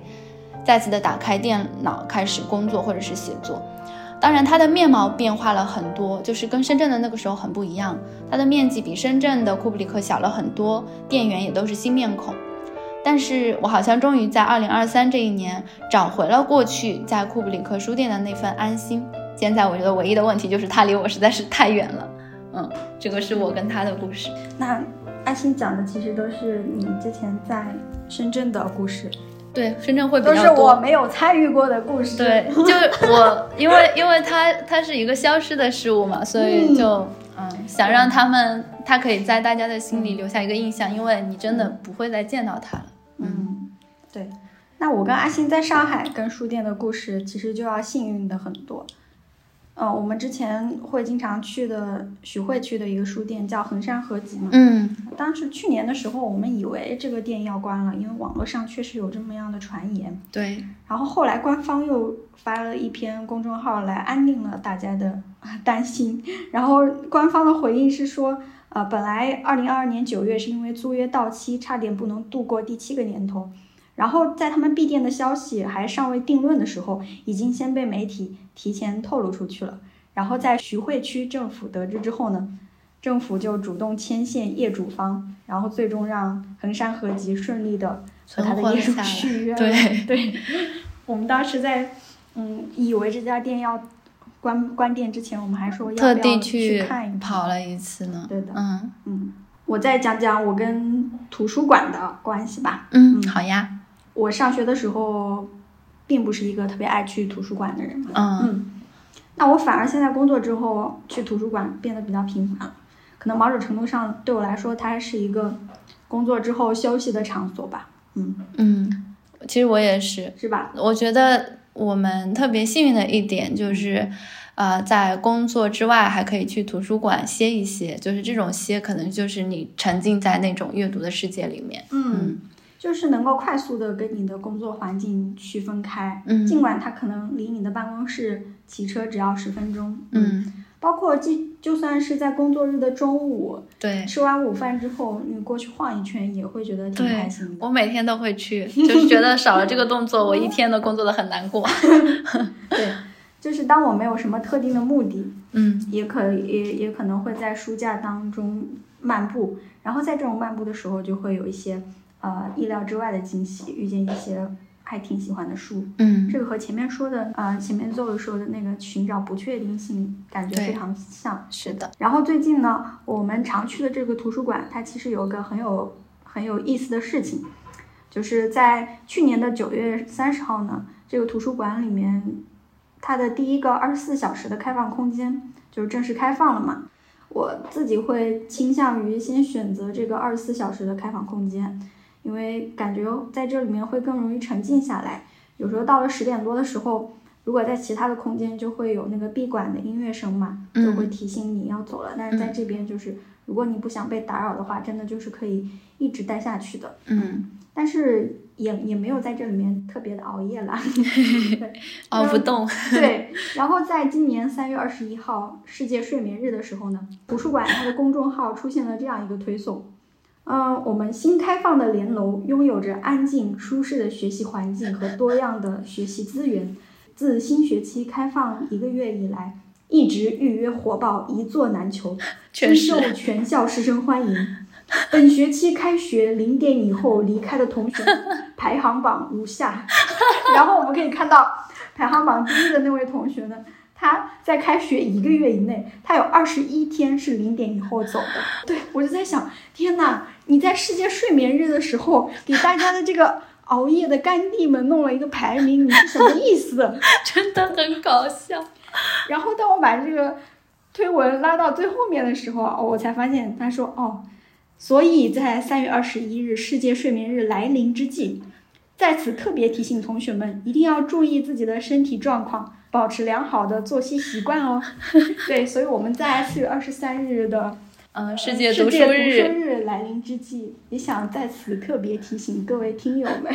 再次的打开电脑开始工作或者是写作。当然，它的面貌变化了很多，就是跟深圳的那个时候很不一样。它的面积比深圳的库布里克小了很多，店员也都是新面孔。但是我好像终于在二零二三这一年找回了过去在库布里克书店的那份安心。现在我觉得唯一的问题就是它离我实在是太远了。嗯，这个是我跟他的故事。
那安心讲的其实都是你之前在深圳的故事。
对，深圳会比较
多。都是我没有参与过的故事。
对，就 我，因为因为它它是一个消失的事物嘛，所以就嗯，想让他们，他可以在大家的心里留下一个印象，因为你真的不会再见到他了。
嗯，对。那我跟阿星在上海跟书店的故事，其实就要幸运的很多。嗯，我们之前会经常去的徐汇区的一个书店叫衡山合集嘛。
嗯。
当时去年的时候，我们以为这个店要关了，因为网络上确实有这么样的传言。
对。
然后后来官方又发了一篇公众号来安定了大家的 担心。然后官方的回应是说，呃，本来二零二二年九月是因为租约到期，差点不能度过第七个年头。然后在他们闭店的消息还尚未定论的时候，已经先被媒体提前透露出去了。然后在徐汇区政府得知之后呢，政府就主动牵线业主方，然后最终让衡山合集顺利的和他的业主续约。
对
对，我们当时在嗯，以为这家店要。关关店之前，我们还说要
特地
不要去看一看
跑了一次呢。
对的，
嗯
嗯，我再讲讲我跟图书馆的关系吧。
嗯，好呀。
我上学的时候，并不是一个特别爱去图书馆的人。
嗯
嗯，那我反而现在工作之后去图书馆变得比较频繁了。可能某种程度上对我来说，它是一个工作之后休息的场所吧。嗯
嗯，其实我也是，
是吧？
我觉得我们特别幸运的一点就是，呃，在工作之外还可以去图书馆歇一歇，就是这种歇，可能就是你沉浸在那种阅读的世界里面。
嗯，就是能够快速的跟你的工作环境区分开。
嗯
尽管它可能离你的办公室骑车只要十分钟。
嗯，
包括就就算是在工作日的中午，
对
吃完午饭之后，你过去晃一圈，也会觉得挺开心的。
我每天都会去，就是觉得少了这个动作，我一天都工作的很难过。
对，就是当我没有什么特定的目的，
嗯，
也可也也可能会在书架当中漫步，然后在这种漫步的时候，就会有一些呃意料之外的惊喜，遇见一些还挺喜欢的书。
嗯
这个和前面说的啊、呃前面作为说的那个寻找不确定性感觉非常像。
是的。
然后最近呢，我们常去的这个图书馆，它其实有个很有很有意思的事情，就是在去年的九月三十号呢，这个图书馆里面，它的第一个二十四小时的开放空间就是正式开放了嘛。我自己会倾向于先选择这个二十四小时的开放空间，因为感觉在这里面会更容易沉浸下来。有时候到了十点多的时候，如果在其他的空间就会有那个闭馆的音乐声嘛，
嗯
就会提醒你要走了。但是在这边就是，如果你不想被打扰的话，真的就是可以一直待下去的。
嗯，
但是也也没有在这里面特别的熬夜啦。对
熬 不动。
对，然后在今年三月二十一号世界睡眠日的时候呢，图书馆它的公众号出现了这样一个推送。嗯，我们新开放的联楼拥有着安静舒适的学习环境和多样的学习资源。自新学期开放一个月以来，一直预约火爆，一座难求，深受全校师生欢迎。本学期开学零点以后离开的同学排行榜如下，然后我们可以看到排行榜第一的那位同学呢，他在开学一个月以内，他有二十一天是零点以后走的。对我就在想，天呐，你在世界睡眠日的时候给大家的这个熬夜的干弟们弄了一个排名，你是什么意思？
真的很搞笑。
然后当我把这个推文拉到最后面的时候啊，我才发现他说哦，所以在三月二十一日世界睡眠日来临之际，在此特别提醒同学们一定要注意自己的身体状况，保持良好的作息习惯哦。对，所以我们在四月二十三日的
嗯，世界读
世界读书
书日，
来临之际，也想在此特别提醒各位听友们，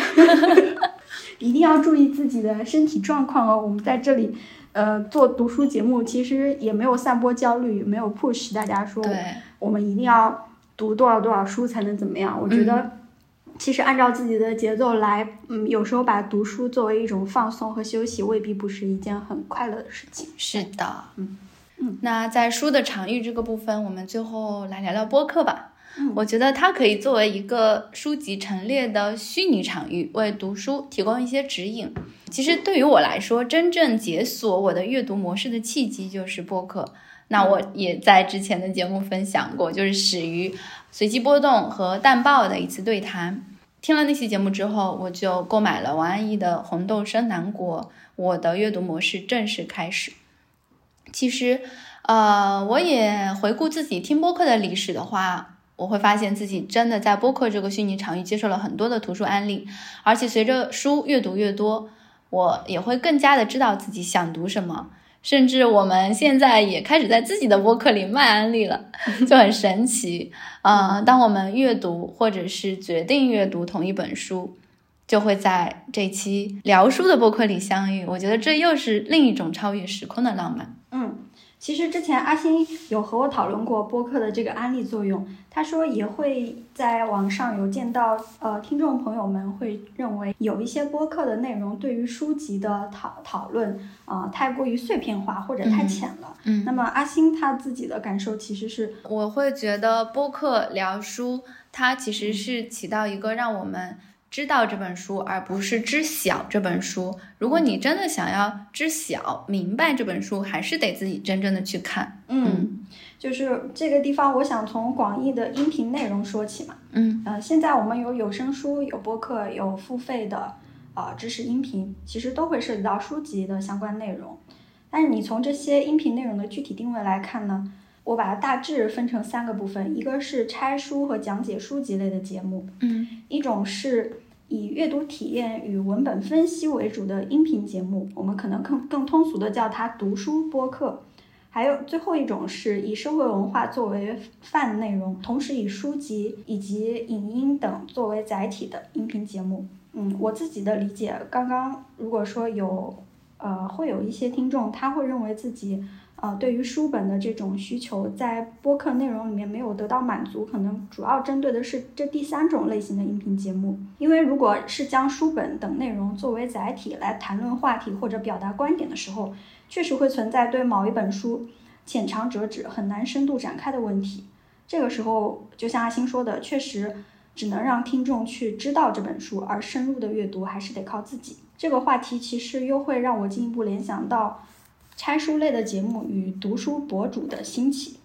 一定要注意自己的身体状况哦。我们在这里，呃，做读书节目，其实也没有散播焦虑，也没有 push 大家说
对，
我们一定要读多少多少书才能怎么样。我觉得，其实按照自己的节奏来，嗯，有时候把读书作为一种放松和休息，未必不是一件很快乐的事情。
是的，
嗯
嗯。那在书的场域这个部分，我们最后来聊聊播客吧。
嗯
我觉得它可以作为一个书籍陈列的虚拟场域，为读书提供一些指引。其实对于我来说，真正解锁我的阅读模式的契机就是播客。那我也在之前的节目分享过，就是始于随机波动和淡爆的一次对谈。听了那期节目之后，我就购买了王安忆的《红豆生南国》，我的阅读模式正式开始。其实，呃，我也回顾自己听播客的历史的话，我会发现自己真的在播客这个虚拟场域接受了很多的图书案例，而且随着书越读越多，我也会更加的知道自己想读什么。甚至我们现在也开始在自己的播客里卖安利了，就很神奇。呃，当我们阅读或者是决定阅读同一本书，就会在这期聊书的播客里相遇。我觉得这又是另一种超越时空的浪漫。
嗯，其实之前阿星有和我讨论过播客的这个安利作用，他说也会在网上有见到，呃，听众朋友们会认为有一些播客的内容对于书籍的讨讨论啊、太过于碎片化或者太浅了。
嗯
那么阿星他自己的感受其实是，
我会觉得播客聊书，它其实是起到一个让我们知道这本书，而不是知晓这本书。如果你真的想要知晓、明白这本书，还是得自己真正的去看。
嗯，就是这个地方，我想从广义的音频内容说起嘛。
嗯
呃，现在我们有有声书、有播客、有付费的呃知识音频，其实都会涉及到书籍的相关内容。但是你从这些音频内容的具体定位来看呢，我把它大致分成三个部分，一个是拆书和讲解书籍类的节目，
嗯
一种是以阅读体验与文本分析为主的音频节目，我们可能更更通俗的叫它读书播客。还有最后一种是以社会文化作为泛内容，同时以书籍以及影音等作为载体的音频节目。嗯，我自己的理解，刚刚如果说有呃会有一些听众，他会认为自己呃对于书本的这种需求在播客内容里面没有得到满足，可能主要针对的是这第三种类型的音频节目。因为如果是将书本等内容作为载体来谈论话题或者表达观点的时候，确实会存在对某一本书浅尝辄止、很难深度展开的问题。这个时候，就像阿星说的，确实只能让听众去知道这本书，而深入的阅读还是得靠自己。这个话题其实又会让我进一步联想到拆书类的节目与读书博主的兴起。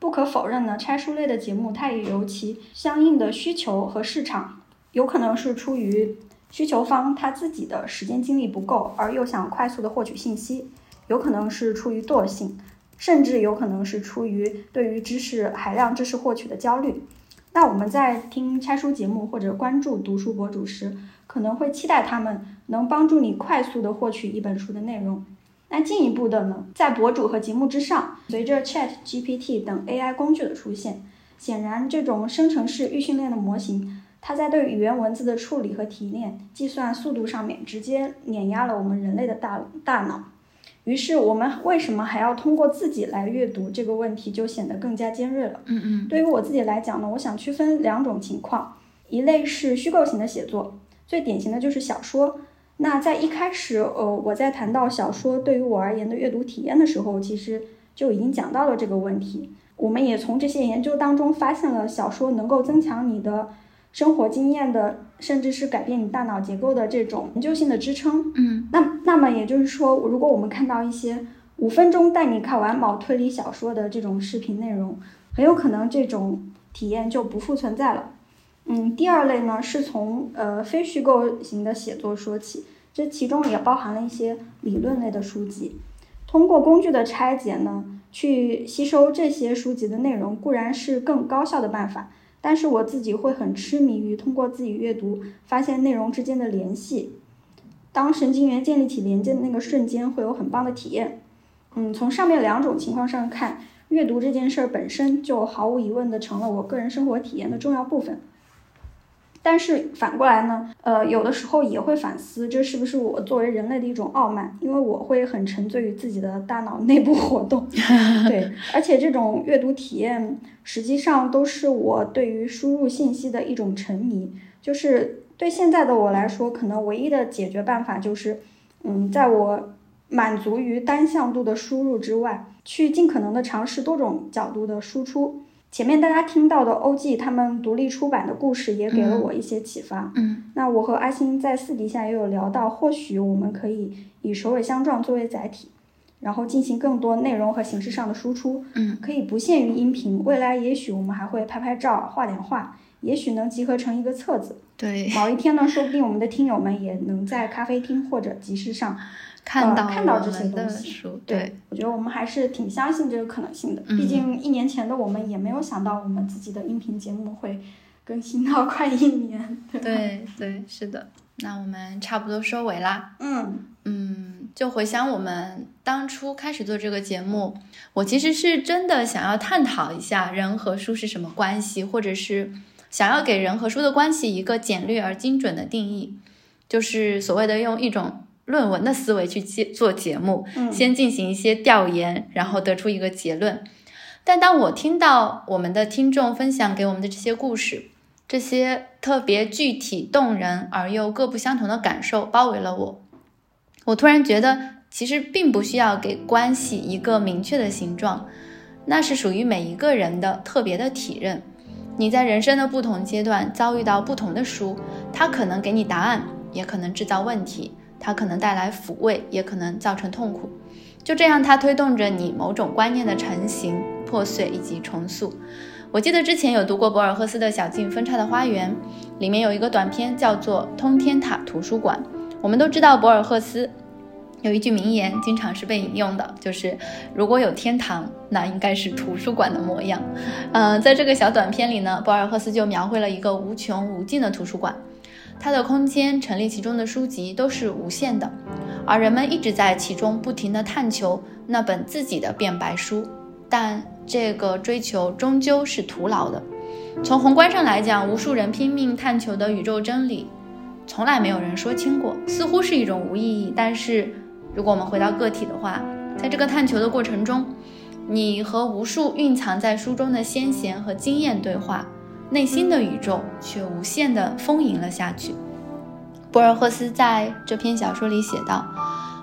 不可否认呢，拆书类的节目它也有其相应的需求和市场，有可能是出于需求方他自己的时间精力不够，而又想快速的获取信息。有可能是出于惰性，甚至有可能是出于对于知识海量知识获取的焦虑。那我们在听拆书节目或者关注读书博主时，可能会期待他们能帮助你快速的获取一本书的内容。那进一步的呢，在博主和节目之上，随着 Chat GPT 等 AI 工具的出现，显然这种生成式预训练的模型，它在对语言文字的处理和提炼、计算速度上面直接碾压了我们人类的大大脑。于是，我们为什么还要通过自己来阅读这个问题就显得更加尖锐了。
嗯嗯
对于我自己来讲呢，我想区分两种情况，一类是虚构型的写作，最典型的就是小说。那在一开始，呃，我在谈到小说对于我而言的阅读体验的时候，其实就已经讲到了这个问题。我们也从这些研究当中发现了小说能够增强你的生活经验的，甚至是改变你大脑结构的这种研究性的支撑。
嗯
那那么也就是说，如果我们看到一些五分钟带你看完某推理小说的这种视频内容，很有可能这种体验就不复存在了。嗯，第二类呢是从呃非虚构型的写作说起，这其中也包含了一些理论类的书籍。通过工具的拆解呢，去吸收这些书籍的内容固然是更高效的办法，但是我自己会很痴迷于通过自己阅读发现内容之间的联系。当神经元建立起连接的那个瞬间，会有很棒的体验。嗯，从上面两种情况上看，阅读这件事儿本身就毫无疑问的成了我个人生活体验的重要部分。但是反过来呢，呃，有的时候也会反思，这是不是我作为人类的一种傲慢？因为我会很沉醉于自己的大脑内部活动，对，而且这种阅读体验实际上都是我对于输入信息的一种沉迷。就是对现在的我来说，可能唯一的解决办法就是，嗯，在我满足于单向度的输入之外，去尽可能的尝试多种角度的输出。前面大家听到的欧 G 他们独立出版的故事也给了我一些启发。
嗯
那我和阿星在私底下也有聊到，或许我们可以以首尾相撞作为载体，然后进行更多内容和形式上的输出。
嗯
可以不限于音频，未来也许我们还会拍拍照、画点画，也许能集合成一个册子。
对，
某一天呢，说不定我们的听友们也能在咖啡厅或者集市上
看到
呃看到
我
这些东西
书，
对，我觉得我们还是挺相信这个可能性的。
嗯
毕竟一年前的我们也没有想到我们自己的音频节目会更新到 快一年。对，
对对，是的。那我们差不多收尾啦。
嗯
嗯，就回想我们当初开始做这个节目，我其实是真的想要探讨一下人和书是什么关系，或者是想要给人和书的关系一个简略而精准的定义，就是所谓的用一种论文的思维去接做节目，
嗯
先进行一些调研，然后得出一个结论。但当我听到我们的听众分享给我们的这些故事，这些特别具体、动人而又各不相同的感受包围了我，我突然觉得，其实并不需要给关系一个明确的形状，那是属于每一个人的特别的体认。你在人生的不同阶段遭遇到不同的书，它可能给你答案，也可能制造问题；它可能带来抚慰，也可能造成痛苦。就这样，它推动着你某种观念的成型、破碎以及重塑。我记得之前有读过博尔赫斯的《小径分叉的花园》，里面有一个短片叫做《通天塔图书馆》。我们都知道博尔赫斯有一句名言，经常是被引用的，就是“如果有天堂，那应该是图书馆的模样”。嗯，在这个小短片里呢，博尔赫斯就描绘了一个无穷无尽的图书馆，它的空间陈列其中的书籍都是无限的。而人们一直在其中不停地探求那本自己的变白书，但这个追求终究是徒劳的。从宏观上来讲，无数人拼命探求的宇宙真理，从来没有人说清过，似乎是一种无意义。但是，如果我们回到个体的话，在这个探求的过程中，你和无数蕴藏在书中的先贤和经验对话，内心的宇宙却无限地丰盈了下去。博尔赫斯在这篇小说里写道：“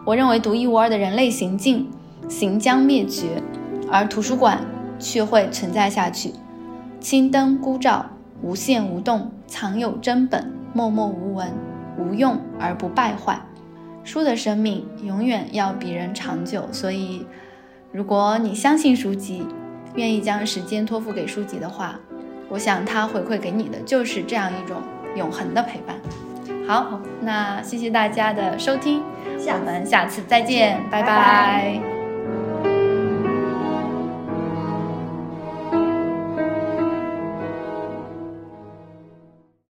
我认为独一无二的人类行径行将灭绝，而图书馆却会存在下去。青灯孤照，无限无动，藏有真本，默默无闻，无用而不败坏。书的生命永远要比人长久。所以，如果你相信书籍，愿意将时间托付给书籍的话，我想它回馈给你的就是这样一种永恒的陪伴。”好，那谢谢大家的收听，我们下次再见，拜拜。